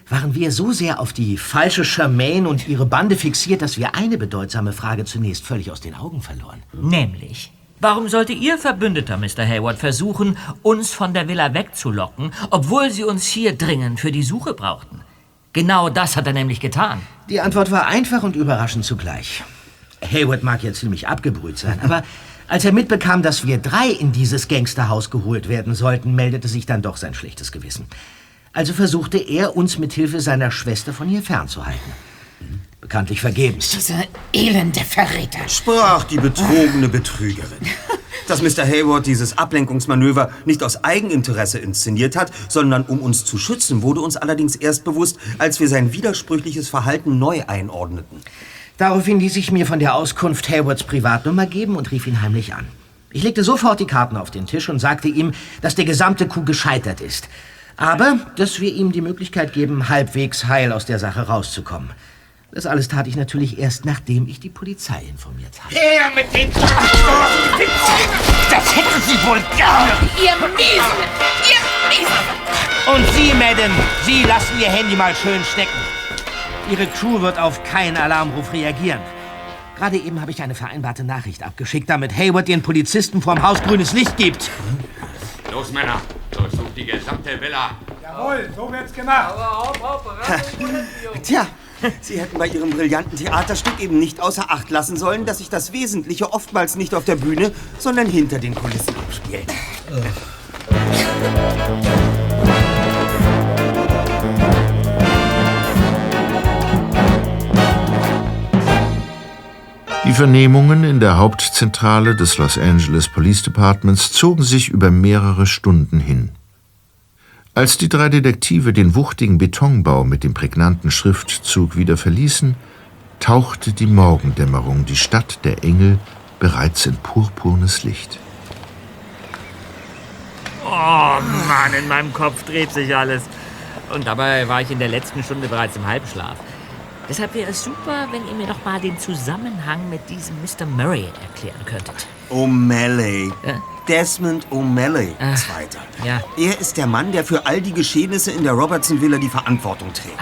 waren wir so sehr auf die falsche Charmaine und ihre Bande fixiert, dass wir eine bedeutsame Frage zunächst völlig aus den Augen verloren. Nämlich, warum sollte Ihr Verbündeter, Mr. Hayward, versuchen, uns von der Villa wegzulocken, obwohl Sie uns hier dringend für die Suche brauchten? Genau das hat er nämlich getan. Die Antwort war einfach und überraschend zugleich. Hayward mag ja ziemlich abgebrüht sein, aber Als er mitbekam, dass wir drei in dieses Gangsterhaus geholt werden sollten, meldete sich dann doch sein schlechtes Gewissen. Also versuchte er, uns mit Hilfe seiner Schwester von hier fernzuhalten. Bekanntlich vergebens. Dieser elende Verräter. Sprach die betrogene Betrügerin. Dass Mr. Hayward dieses Ablenkungsmanöver nicht aus Eigeninteresse inszeniert hat, sondern um uns zu schützen, wurde uns allerdings erst bewusst, als wir sein widersprüchliches Verhalten neu einordneten. Daraufhin ließ ich mir von der Auskunft Haywards Privatnummer geben und rief ihn heimlich an. Ich legte sofort die Karten auf den Tisch und sagte ihm, dass der gesamte Coup gescheitert ist. Aber, dass wir ihm die Möglichkeit geben, halbwegs heil aus der Sache rauszukommen. Das alles tat ich natürlich erst, nachdem ich die Polizei informiert hatte. Her mit den Das hätten Sie wohl gerne. Ihr Miesen! Ihr Miesen! Und Sie, Madam, Sie lassen Ihr Handy mal schön stecken. Ihre Crew wird auf keinen Alarmruf reagieren. Gerade eben habe ich eine vereinbarte Nachricht abgeschickt, damit Hayward den Polizisten vorm Haus grünes Licht gibt. Los, Männer, durchsucht die gesamte Villa. Jawohl, so wird's gemacht. Tja, Sie hätten bei Ihrem brillanten Theaterstück eben nicht außer Acht lassen sollen, dass sich das Wesentliche oftmals nicht auf der Bühne, sondern hinter den Kulissen abspielt. Die Vernehmungen in der Hauptzentrale des Los Angeles Police Departments zogen sich über mehrere Stunden hin. Als die drei Detektive den wuchtigen Betonbau mit dem prägnanten Schriftzug wieder verließen, tauchte die Morgendämmerung die Stadt der Engel bereits in purpurnes Licht. Oh Mann, in meinem Kopf dreht sich alles. Und dabei war ich in der letzten Stunde bereits im Halbschlaf. Deshalb wäre es super, wenn ihr mir doch mal den Zusammenhang mit diesem Mr. Murray erklären könntet. O'Malley. Desmond O'Malley, Zweiter. Ja. Er ist der Mann, der für all die Geschehnisse in der Robertson Villa die Verantwortung trägt.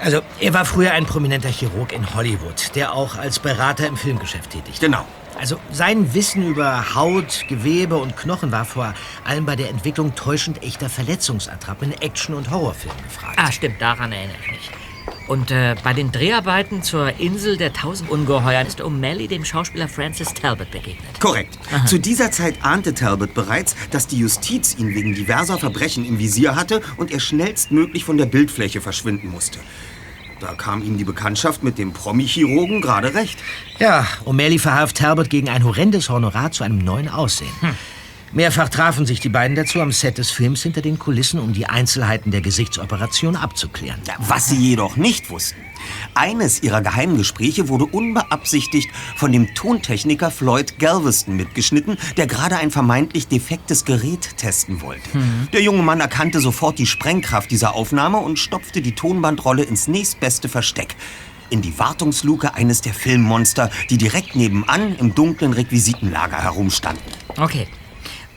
Also, er war früher ein prominenter Chirurg in Hollywood, der auch als Berater im Filmgeschäft tätig war. Genau. Also, sein Wissen über Haut, Gewebe und Knochen war vor allem bei der Entwicklung täuschend echter Verletzungsattrappen in Action- und Horrorfilmen gefragt. Ah, stimmt, daran erinnere ich mich. Und äh, bei den Dreharbeiten zur Insel der Tausend Ungeheuern ist O'Malley dem Schauspieler Francis Talbot begegnet. Korrekt. Zu dieser Zeit ahnte Talbot bereits, dass die Justiz ihn wegen diverser Verbrechen im Visier hatte und er schnellstmöglich von der Bildfläche verschwinden musste. Da kam ihm die Bekanntschaft mit dem Promi-Chirurgen gerade recht. Ja, O'Malley verhalf Talbot gegen ein horrendes Honorar zu einem neuen Aussehen. Mehrfach trafen sich die beiden dazu am Set des Films hinter den Kulissen, um die Einzelheiten der Gesichtsoperation abzuklären. Was sie jedoch nicht wussten. Eines ihrer Geheimgespräche wurde unbeabsichtigt von dem Tontechniker Floyd Galveston mitgeschnitten, der gerade ein vermeintlich defektes Gerät testen wollte. Der junge Mann erkannte sofort die Sprengkraft dieser Aufnahme und stopfte die Tonbandrolle ins nächstbeste Versteck. In die Wartungsluke eines der Filmmonster, die direkt nebenan im dunklen Requisitenlager herumstanden. Okay.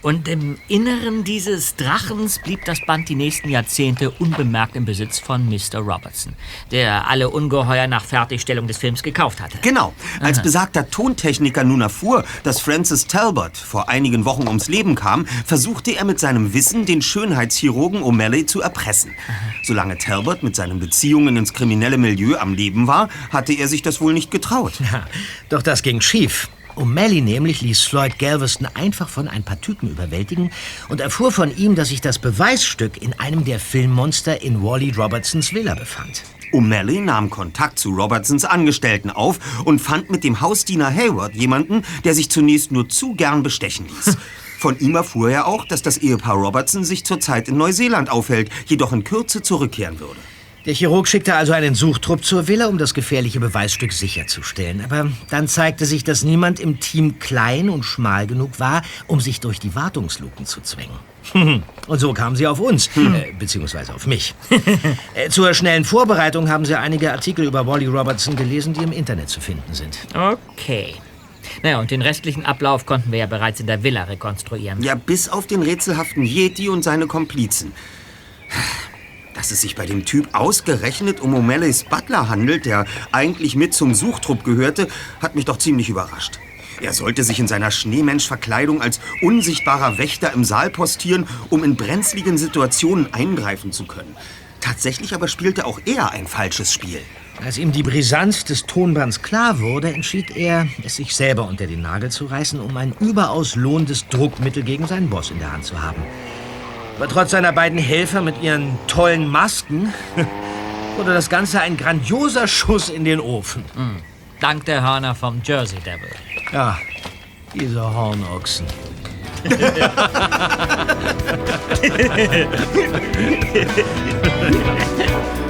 Und im Inneren dieses Drachens blieb das Band die nächsten Jahrzehnte unbemerkt im Besitz von Mr. Robertson, der alle Ungeheuer nach Fertigstellung des Films gekauft hatte. Genau. Als Aha. besagter Tontechniker nun erfuhr, dass Francis Talbot vor einigen Wochen ums Leben kam, versuchte er mit seinem Wissen, den Schönheitschirurgen O'Malley zu erpressen. Solange Talbot mit seinen Beziehungen ins kriminelle Milieu am Leben war, hatte er sich das wohl nicht getraut. Ja, doch das ging schief. O'Malley nämlich ließ Floyd Galveston einfach von ein paar Typen überwältigen und erfuhr von ihm, dass sich das Beweisstück in einem der Filmmonster in Wally Robertsons Villa befand. O'Malley nahm Kontakt zu Robertsons Angestellten auf und fand mit dem Hausdiener Hayward jemanden, der sich zunächst nur zu gern bestechen ließ. Von ihm erfuhr er auch, dass das Ehepaar Robertson sich zurzeit in Neuseeland aufhält, jedoch in Kürze zurückkehren würde. Der Chirurg schickte also einen Suchtrupp zur Villa, um das gefährliche Beweisstück sicherzustellen. Aber dann zeigte sich, dass niemand im Team klein und schmal genug war, um sich durch die Wartungsluken zu zwängen. Und so kamen sie auf uns, äh, beziehungsweise auf mich. Äh, Zur schnellen Vorbereitung haben sie einige Artikel über Wally Robertson gelesen, die im Internet zu finden sind. Okay. Naja, und den restlichen Ablauf konnten wir ja bereits in der Villa rekonstruieren. Ja, bis auf den rätselhaften Yeti und seine Komplizen. Dass es sich bei dem Typ ausgerechnet um O'Malleys Butler handelt, der eigentlich mit zum Suchtrupp gehörte, hat mich doch ziemlich überrascht. Er sollte sich in seiner Schneemensch-Verkleidung als unsichtbarer Wächter im Saal postieren, um in brenzligen Situationen eingreifen zu können. Tatsächlich aber spielte auch er ein falsches Spiel. Als ihm die Brisanz des Tonbands klar wurde, entschied er, es sich selber unter den Nagel zu reißen, um ein überaus lohnendes Druckmittel gegen seinen Boss in der Hand zu haben. Aber trotz seiner beiden Helfer mit ihren tollen Masken wurde das Ganze ein grandioser Schuss in den Ofen. Dank der Hörner vom Jersey Devil. Ja, diese Hornochsen.